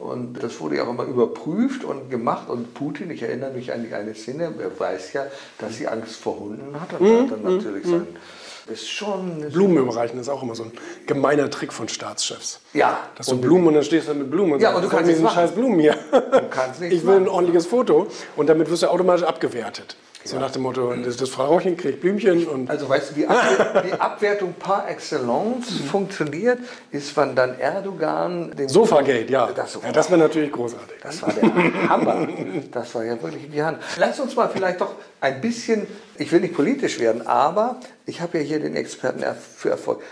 Und das wurde ja auch immer überprüft und gemacht. Und Putin, ich erinnere mich an die eine Szene, er weiß ja, dass sie Angst vor Hunden hat. Und mhm. hat dann natürlich mhm. sein. Ist schon Blumen überreichen ist auch immer so ein gemeiner Trick von Staatschefs. Ja. Dass du Blumen und dann stehst du mit Blumen und ja, sagst, und du kannst diesen scheiß Blumen hier. Du kannst [laughs] ich will ein ordentliches Foto und damit wirst du automatisch abgewertet. So nach dem Motto, das, das Frauchen kriegt Blümchen und. Also weißt du, wie Abwer die [laughs] Abwertung par excellence mhm. funktioniert, ist, wenn dann Erdogan den Sofagate, ja. Das, ja, das wäre natürlich großartig. Das war der Hammer. Das war ja wirklich in die Hand. Lass uns mal vielleicht doch ein bisschen, ich will nicht politisch werden, aber ich habe ja hier den Experten für Erfolg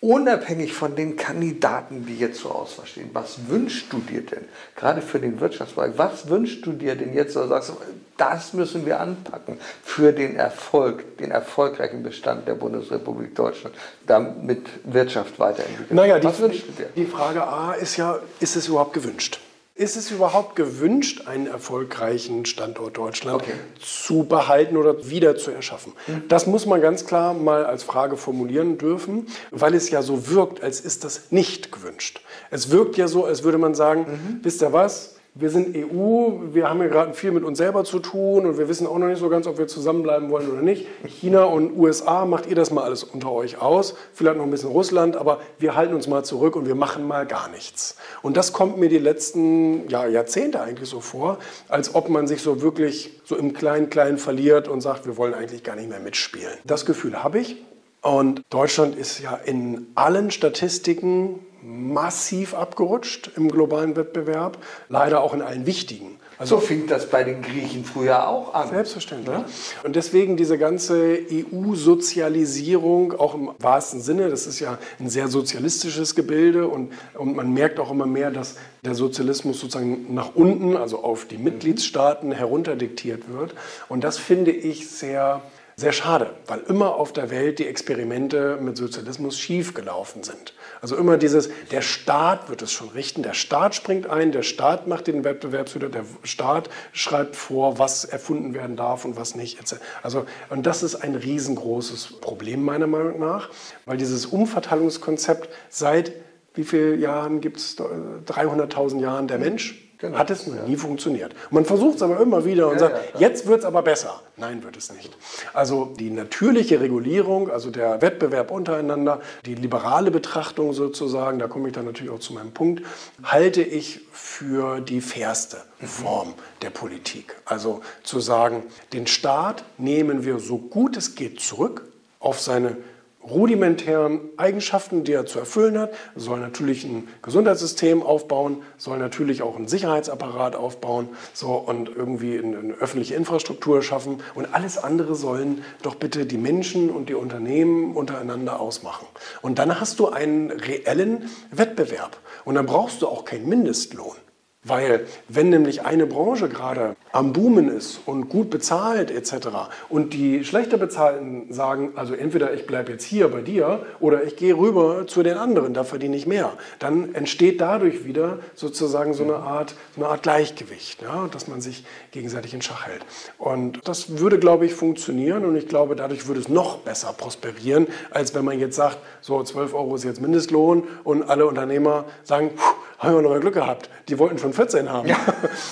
unabhängig von den Kandidaten, die jetzt zur Auswahl stehen, was wünschst du dir denn, gerade für den Wirtschaftsbereich, was wünschst du dir denn jetzt, oder sagst du, das müssen wir anpacken für den Erfolg, den erfolgreichen Bestand der Bundesrepublik Deutschland, damit Wirtschaft weiterentwickelt? Naja, was die, wünschst du dir? Die Frage A ist ja, ist es überhaupt gewünscht? Ist es überhaupt gewünscht, einen erfolgreichen Standort Deutschland okay. zu behalten oder wieder zu erschaffen? Mhm. Das muss man ganz klar mal als Frage formulieren dürfen, weil es ja so wirkt, als ist das nicht gewünscht. Es wirkt ja so, als würde man sagen, mhm. wisst ihr was? Wir sind EU, wir haben ja gerade viel mit uns selber zu tun und wir wissen auch noch nicht so ganz, ob wir zusammenbleiben wollen oder nicht. China und USA, macht ihr das mal alles unter euch aus, vielleicht noch ein bisschen Russland, aber wir halten uns mal zurück und wir machen mal gar nichts. Und das kommt mir die letzten ja, Jahrzehnte eigentlich so vor, als ob man sich so wirklich so im Kleinen-Kleinen verliert und sagt, wir wollen eigentlich gar nicht mehr mitspielen. Das Gefühl habe ich. Und Deutschland ist ja in allen Statistiken massiv abgerutscht im globalen Wettbewerb, leider auch in allen wichtigen. Also, so fing das bei den Griechen früher auch an. Selbstverständlich. Ja? Und deswegen diese ganze EU-Sozialisierung, auch im wahrsten Sinne, das ist ja ein sehr sozialistisches Gebilde und, und man merkt auch immer mehr, dass der Sozialismus sozusagen nach unten, also auf die Mitgliedstaaten herunterdiktiert wird. Und das finde ich sehr sehr schade, weil immer auf der Welt die Experimente mit Sozialismus schiefgelaufen sind. Also immer dieses, der Staat wird es schon richten, der Staat springt ein, der Staat macht den Wettbewerbshüter, der Staat schreibt vor, was erfunden werden darf und was nicht. Also, und das ist ein riesengroßes Problem meiner Meinung nach, weil dieses Umverteilungskonzept seit wie vielen Jahren gibt es? 300.000 Jahren der Mensch? Genau. Hat es noch nie funktioniert. Man versucht es aber immer wieder und ja, sagt, ja, jetzt wird es aber besser. Nein, wird es nicht. Also die natürliche Regulierung, also der Wettbewerb untereinander, die liberale Betrachtung sozusagen, da komme ich dann natürlich auch zu meinem Punkt, halte ich für die fairste Form der Politik. Also zu sagen, den Staat nehmen wir so gut es geht zurück auf seine rudimentären Eigenschaften, die er zu erfüllen hat. Soll natürlich ein Gesundheitssystem aufbauen, soll natürlich auch einen Sicherheitsapparat aufbauen so, und irgendwie eine öffentliche Infrastruktur schaffen. Und alles andere sollen doch bitte die Menschen und die Unternehmen untereinander ausmachen. Und dann hast du einen reellen Wettbewerb. Und dann brauchst du auch keinen Mindestlohn. Weil wenn nämlich eine Branche gerade am Boomen ist und gut bezahlt etc. und die schlechter bezahlten sagen, also entweder ich bleibe jetzt hier bei dir oder ich gehe rüber zu den anderen, da verdiene ich mehr, dann entsteht dadurch wieder sozusagen so eine Art, eine Art Gleichgewicht, ja, dass man sich gegenseitig in Schach hält. Und das würde, glaube ich, funktionieren und ich glaube, dadurch würde es noch besser prosperieren, als wenn man jetzt sagt, so 12 Euro ist jetzt Mindestlohn und alle Unternehmer sagen, haben wir noch mal Glück gehabt. Die wollten schon 14 haben. Ja.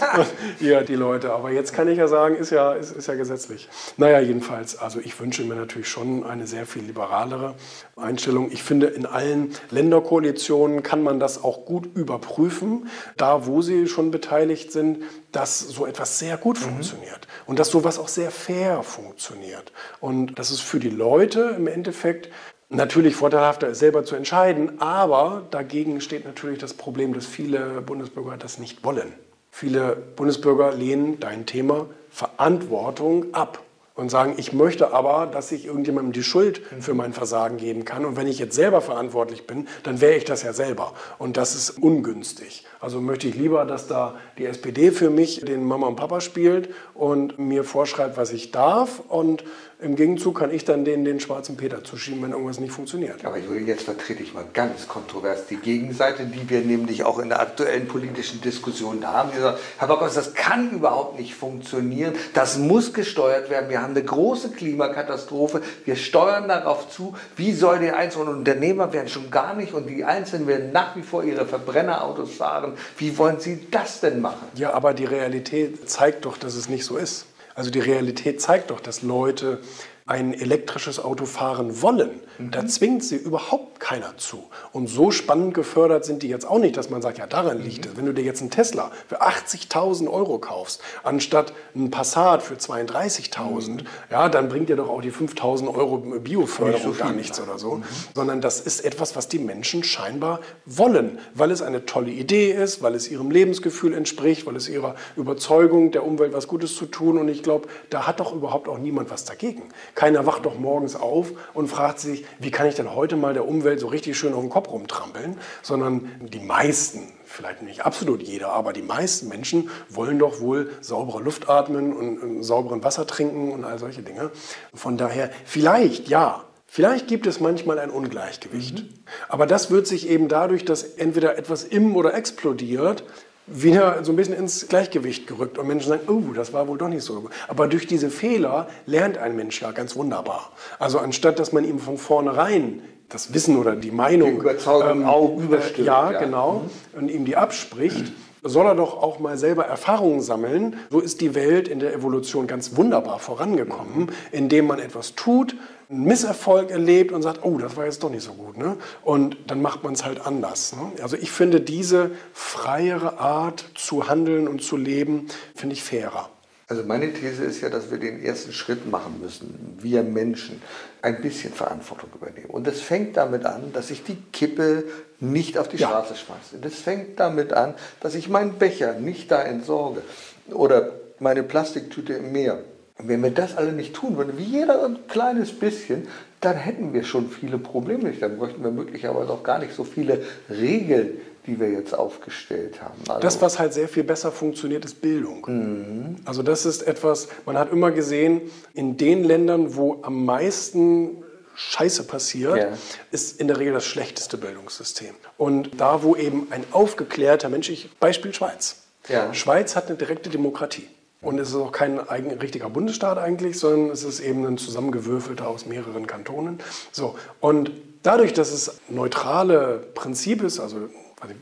[laughs] ja, die Leute. Aber jetzt kann ich ja sagen, ist ja, ist, ist ja gesetzlich. Naja, jedenfalls, also ich wünsche mir natürlich schon eine sehr viel liberalere Einstellung. Ich finde, in allen Länderkoalitionen kann man das auch gut überprüfen, da wo sie schon beteiligt sind, dass so etwas sehr gut mhm. funktioniert und dass sowas auch sehr fair funktioniert. Und dass es für die Leute im Endeffekt natürlich vorteilhafter ist, selber zu entscheiden. Aber dagegen steht natürlich das Problem, dass viele Bundesbürger das nicht wollen. Viele Bundesbürger lehnen dein Thema Verantwortung ab und sagen, ich möchte aber, dass ich irgendjemandem die Schuld für mein Versagen geben kann. Und wenn ich jetzt selber verantwortlich bin, dann wäre ich das ja selber. Und das ist ungünstig. Also möchte ich lieber, dass da die SPD für mich den Mama und Papa spielt und mir vorschreibt, was ich darf. Und im Gegenzug kann ich dann denen den schwarzen Peter zuschieben, wenn irgendwas nicht funktioniert. Aber Juli, jetzt vertrete ich mal ganz kontrovers die Gegenseite, die wir nämlich auch in der aktuellen politischen Diskussion haben. Die Herr Bockhaus, das kann überhaupt nicht funktionieren. Das muss gesteuert werden. Wir haben eine große Klimakatastrophe. Wir steuern darauf zu. Wie soll der einzelne Unternehmer werden schon gar nicht und die Einzelnen werden nach wie vor ihre Verbrennerautos fahren. Wie wollen Sie das denn machen? Ja, aber die Realität zeigt doch, dass es nicht so ist. Also die Realität zeigt doch, dass Leute ein elektrisches Auto fahren wollen. Mhm. Da zwingt sie überhaupt keiner zu. Und so spannend gefördert sind die jetzt auch nicht, dass man sagt, ja, daran liegt mhm. es. Wenn du dir jetzt einen Tesla für 80.000 Euro kaufst, anstatt einen Passat für 32.000, mhm. ja, dann bringt dir doch auch die 5.000 Euro Bioförderung nicht so gar nichts oder so. Mhm. Sondern das ist etwas, was die Menschen scheinbar wollen, weil es eine tolle Idee ist, weil es ihrem Lebensgefühl entspricht, weil es ihrer Überzeugung, der Umwelt was Gutes zu tun. Und ich glaube, da hat doch überhaupt auch niemand was dagegen. Keiner wacht doch morgens auf und fragt sich, wie kann ich denn heute mal der Umwelt so richtig schön auf den Kopf rumtrampeln, sondern die meisten, vielleicht nicht absolut jeder, aber die meisten Menschen wollen doch wohl saubere Luft atmen und, und sauberen Wasser trinken und all solche Dinge. Von daher, vielleicht ja, Vielleicht gibt es manchmal ein Ungleichgewicht. Mhm. Aber das wird sich eben dadurch, dass entweder etwas im oder explodiert, wieder so ein bisschen ins Gleichgewicht gerückt und Menschen sagen, oh, das war wohl doch nicht so. Aber durch diese Fehler lernt ein Mensch ja ganz wunderbar. Also anstatt, dass man ihm von vornherein das Wissen oder die Meinung die Überzeugung ähm, auch überstimmt. Ja, ja, genau. Mhm. Und ihm die abspricht, soll er doch auch mal selber Erfahrungen sammeln. So ist die Welt in der Evolution ganz wunderbar vorangekommen, indem man etwas tut, einen Misserfolg erlebt und sagt, oh, das war jetzt doch nicht so gut. Ne? Und dann macht man es halt anders. Ne? Also ich finde diese freiere Art zu handeln und zu leben, finde ich fairer. Also meine These ist ja, dass wir den ersten Schritt machen müssen, wir Menschen ein bisschen Verantwortung übernehmen. Und das fängt damit an, dass ich die Kippe nicht auf die ja. Straße schmeiße. Das fängt damit an, dass ich meinen Becher nicht da entsorge oder meine Plastiktüte im Meer. Wenn wir das alle nicht tun würden, wie jeder ein kleines bisschen, dann hätten wir schon viele Probleme nicht. Dann bräuchten wir möglicherweise auch gar nicht so viele Regeln, die wir jetzt aufgestellt haben. Also das, was halt sehr viel besser funktioniert, ist Bildung. Mhm. Also das ist etwas, man hat immer gesehen, in den Ländern, wo am meisten Scheiße passiert, ja. ist in der Regel das schlechteste Bildungssystem. Und da, wo eben ein aufgeklärter Mensch, ich, Beispiel Schweiz. Ja. Schweiz hat eine direkte Demokratie. Und es ist auch kein eigen, richtiger Bundesstaat eigentlich, sondern es ist eben ein zusammengewürfelter aus mehreren Kantonen. So. Und dadurch, dass es neutrale Prinzip ist, also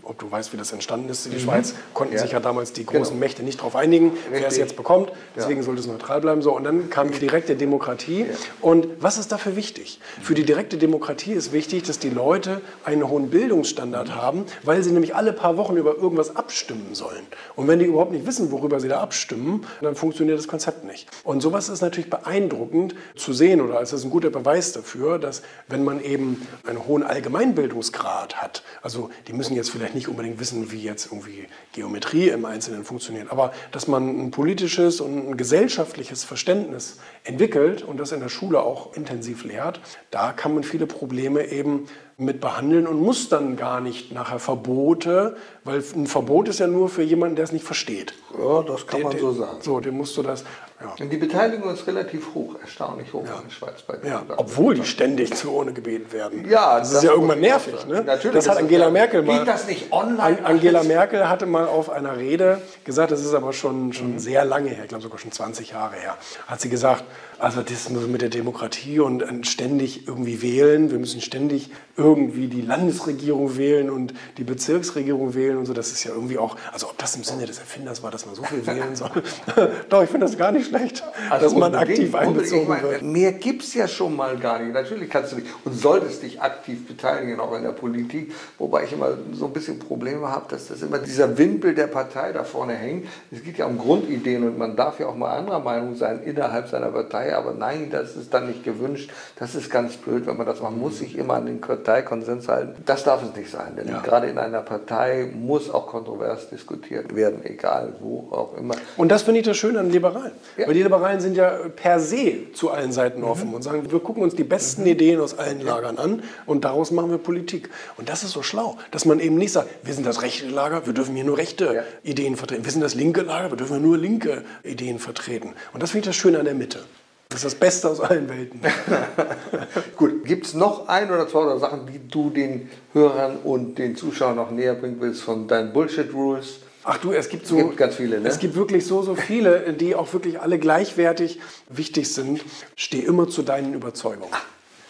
ob du weißt, wie das entstanden ist. Die mhm. Schweiz konnten ja. sich ja damals die großen genau. Mächte nicht darauf einigen, Richtig. wer es jetzt bekommt. Deswegen ja. sollte es neutral bleiben. So, und dann kam die direkte Demokratie. Ja. Und was ist dafür wichtig? Für die direkte Demokratie ist wichtig, dass die Leute einen hohen Bildungsstandard mhm. haben, weil sie nämlich alle paar Wochen über irgendwas abstimmen sollen. Und wenn die überhaupt nicht wissen, worüber sie da abstimmen, dann funktioniert das Konzept nicht. Und sowas ist natürlich beeindruckend zu sehen oder es ist ein guter Beweis dafür, dass wenn man eben einen hohen Allgemeinbildungsgrad hat, also die müssen jetzt vielleicht nicht unbedingt wissen, wie jetzt irgendwie Geometrie im Einzelnen funktioniert, aber dass man ein politisches und ein gesellschaftliches Verständnis entwickelt und das in der Schule auch intensiv lehrt, da kann man viele Probleme eben mit behandeln und muss dann gar nicht nachher Verbote, weil ein Verbot ist ja nur für jemanden, der es nicht versteht. Ja, das kann den, man so sagen. So, dem musst du das. Ja. Und die Beteiligung ist relativ hoch, erstaunlich hoch ja. in der Schweiz bei ja, Obwohl die ständig zu Urne gebeten werden. Ja, das, das ist ja irgendwann nervig. Ne? Natürlich das hat Angela Merkel mal. Geht das nicht online? Angela Merkel hatte mal auf einer Rede gesagt, das ist aber schon, schon mhm. sehr lange her, ich glaube sogar schon 20 Jahre her, hat sie gesagt, also das mit der Demokratie und ständig irgendwie wählen. Wir müssen ständig irgendwie die Landesregierung wählen und die Bezirksregierung wählen und so. Das ist ja irgendwie auch, also ob das im Sinne des Erfinders war, dass man so viel wählen soll. [laughs] Doch, ich finde das gar nicht schlecht, also dass man aktiv einbezogen meine, wird. Mehr gibt es ja schon mal gar nicht. Natürlich kannst du dich und solltest dich aktiv beteiligen, auch in der Politik. Wobei ich immer so ein bisschen Probleme habe, dass das immer dieser Wimpel der Partei da vorne hängt. Es geht ja um Grundideen und man darf ja auch mal anderer Meinung sein innerhalb seiner Partei aber nein, das ist dann nicht gewünscht. Das ist ganz blöd, wenn man das macht. Man muss sich immer an den Parteikonsens halten. Das darf es nicht sein, denn ja. gerade in einer Partei muss auch kontrovers diskutiert werden, egal wo auch immer. Und das finde ich das Schöne an Liberalen. Ja. Weil die Liberalen sind ja per se zu allen Seiten mhm. offen mhm. und sagen, wir gucken uns die besten mhm. Ideen aus allen Lagern an und daraus machen wir Politik. Und das ist so schlau, dass man eben nicht sagt, wir sind das rechte Lager, wir dürfen hier nur rechte ja. Ideen vertreten. Wir sind das linke Lager, wir dürfen nur linke Ideen vertreten. Und das finde ich das Schöne an der Mitte. Das ist das Beste aus allen Welten. [laughs] Gut, gibt es noch ein oder zwei oder Sachen, die du den Hörern und den Zuschauern noch näher bringen willst von deinen Bullshit-Rules? Ach du, es gibt so es gibt ganz viele. Ne? Es gibt wirklich so so viele, die auch wirklich alle gleichwertig wichtig sind. Steh immer zu deinen Überzeugungen. Ach,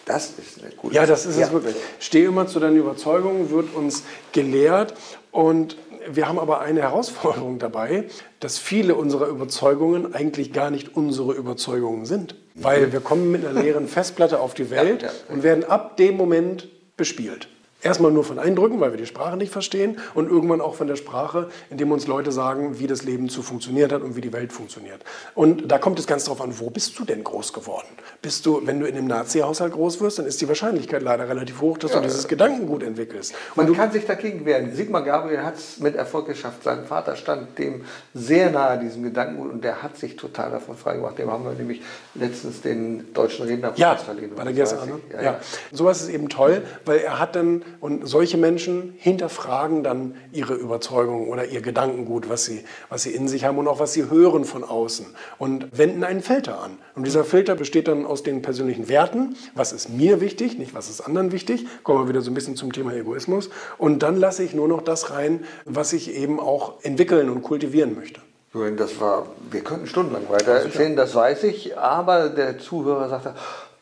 das ist eine gute. Ja, das ist ja. es wirklich. Steh immer zu deinen Überzeugungen, wird uns gelehrt und wir haben aber eine Herausforderung dabei, dass viele unserer Überzeugungen eigentlich gar nicht unsere Überzeugungen sind. Weil wir kommen mit einer leeren Festplatte auf die Welt ja, ja. und werden ab dem Moment bespielt. Erstmal nur von Eindrücken, weil wir die Sprache nicht verstehen und irgendwann auch von der Sprache, indem uns Leute sagen, wie das Leben zu funktionieren hat und wie die Welt funktioniert. Und da kommt es ganz darauf an, wo bist du denn groß geworden? Bist du, wenn du in einem Nazi-Haushalt groß wirst, dann ist die Wahrscheinlichkeit leider relativ hoch, dass ja, du dieses ja. Gedankengut entwickelst. Man du, kann sich dagegen wehren. Sigmar Gabriel hat es mit Erfolg geschafft. Sein Vater stand dem sehr nahe, diesem Gedankengut, und der hat sich total davon freigemacht. Dem haben wir nämlich letztens den deutschen Rednerpreis ja, verliehen. Bei der GSA, ne? ja, ja. Sowas ist eben toll, weil er hat dann und solche Menschen hinterfragen dann ihre Überzeugung oder ihr Gedankengut, was sie, was sie in sich haben und auch was sie hören von außen und wenden einen Filter an. Und dieser Filter besteht dann aus den persönlichen Werten. Was ist mir wichtig, nicht was ist anderen wichtig. Kommen wir wieder so ein bisschen zum Thema Egoismus. Und dann lasse ich nur noch das rein, was ich eben auch entwickeln und kultivieren möchte. Das war, wir könnten stundenlang weiter erzählen, das weiß ich, aber der Zuhörer sagte,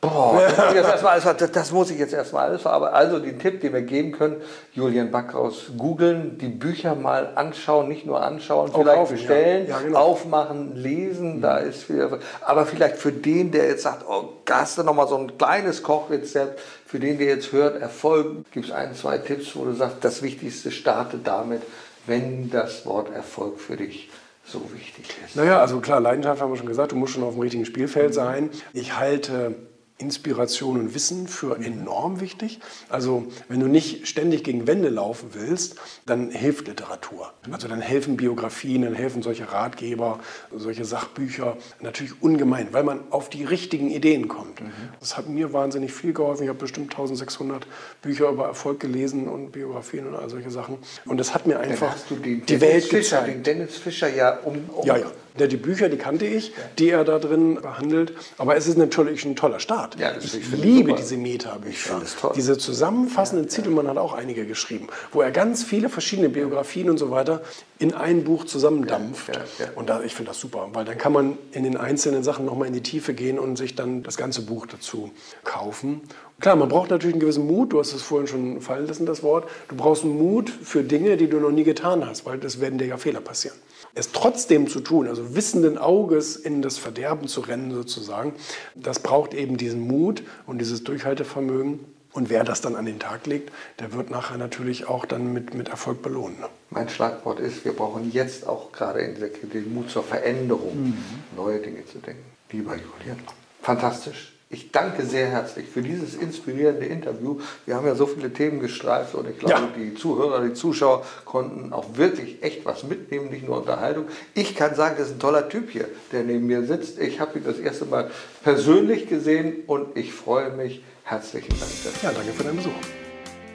Boah, das, erstmal, das, das, muss ich jetzt erstmal alles verarbeiten. Also den Tipp, den wir geben können, Julian Backhaus googeln, die Bücher mal anschauen, nicht nur anschauen, vielleicht kaufen, bestellen, ja. Ja, genau. aufmachen, lesen, mhm. da ist viel. Aber vielleicht für den, der jetzt sagt, oh, hast du noch mal so ein kleines Kochrezept, für den, der jetzt hört, Erfolg, gibt es ein, zwei Tipps, wo du sagst, das Wichtigste starte damit, wenn das Wort Erfolg für dich so wichtig ist. Naja, also klar, Leidenschaft haben wir schon gesagt, du musst schon auf dem richtigen Spielfeld sein. Ich halte Inspiration und Wissen für enorm wichtig. Also wenn du nicht ständig gegen Wände laufen willst, dann hilft Literatur. Also dann helfen Biografien, dann helfen solche Ratgeber, solche Sachbücher natürlich ungemein, weil man auf die richtigen Ideen kommt. Mhm. Das hat mir wahnsinnig viel geholfen. Ich habe bestimmt 1600 Bücher über Erfolg gelesen und Biografien und all solche Sachen. Und das hat mir einfach die Dennis Welt Fischer, gezeigt. Den Dennis Fischer ja um, um ja, ja. Ja, die Bücher, die kannte ich, die er da drin behandelt. Aber es ist natürlich ein toller Start. Ja, ich, ich liebe diese Meta-Bücher. Diese zusammenfassenden ja, Titel, man hat auch einige geschrieben, wo er ganz viele verschiedene Biografien und so weiter in ein Buch zusammendampft. Und da, ich finde das super, weil dann kann man in den einzelnen Sachen nochmal in die Tiefe gehen und sich dann das ganze Buch dazu kaufen. Klar, man braucht natürlich einen gewissen Mut, du hast es vorhin schon fallen lassen, das Wort. Du brauchst einen Mut für Dinge, die du noch nie getan hast, weil das werden dir ja Fehler passieren es trotzdem zu tun, also wissenden Auges in das Verderben zu rennen sozusagen, das braucht eben diesen Mut und dieses Durchhaltevermögen. Und wer das dann an den Tag legt, der wird nachher natürlich auch dann mit, mit Erfolg belohnt. Ne? Mein Schlagwort ist, wir brauchen jetzt auch gerade in dieser Krise den Mut zur Veränderung, mhm. neue Dinge zu denken. Lieber Julian, fantastisch. Ich danke sehr herzlich für dieses inspirierende Interview. Wir haben ja so viele Themen gestreift und ich glaube, ja. die Zuhörer, die Zuschauer konnten auch wirklich echt was mitnehmen, nicht nur Unterhaltung. Ich kann sagen, das ist ein toller Typ hier, der neben mir sitzt. Ich habe ihn das erste Mal persönlich gesehen und ich freue mich. Herzlichen Dank dafür. Ja, danke für deinen Besuch.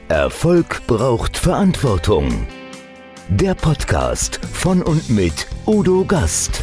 Erfolg braucht Verantwortung. Der Podcast von und mit Udo Gast.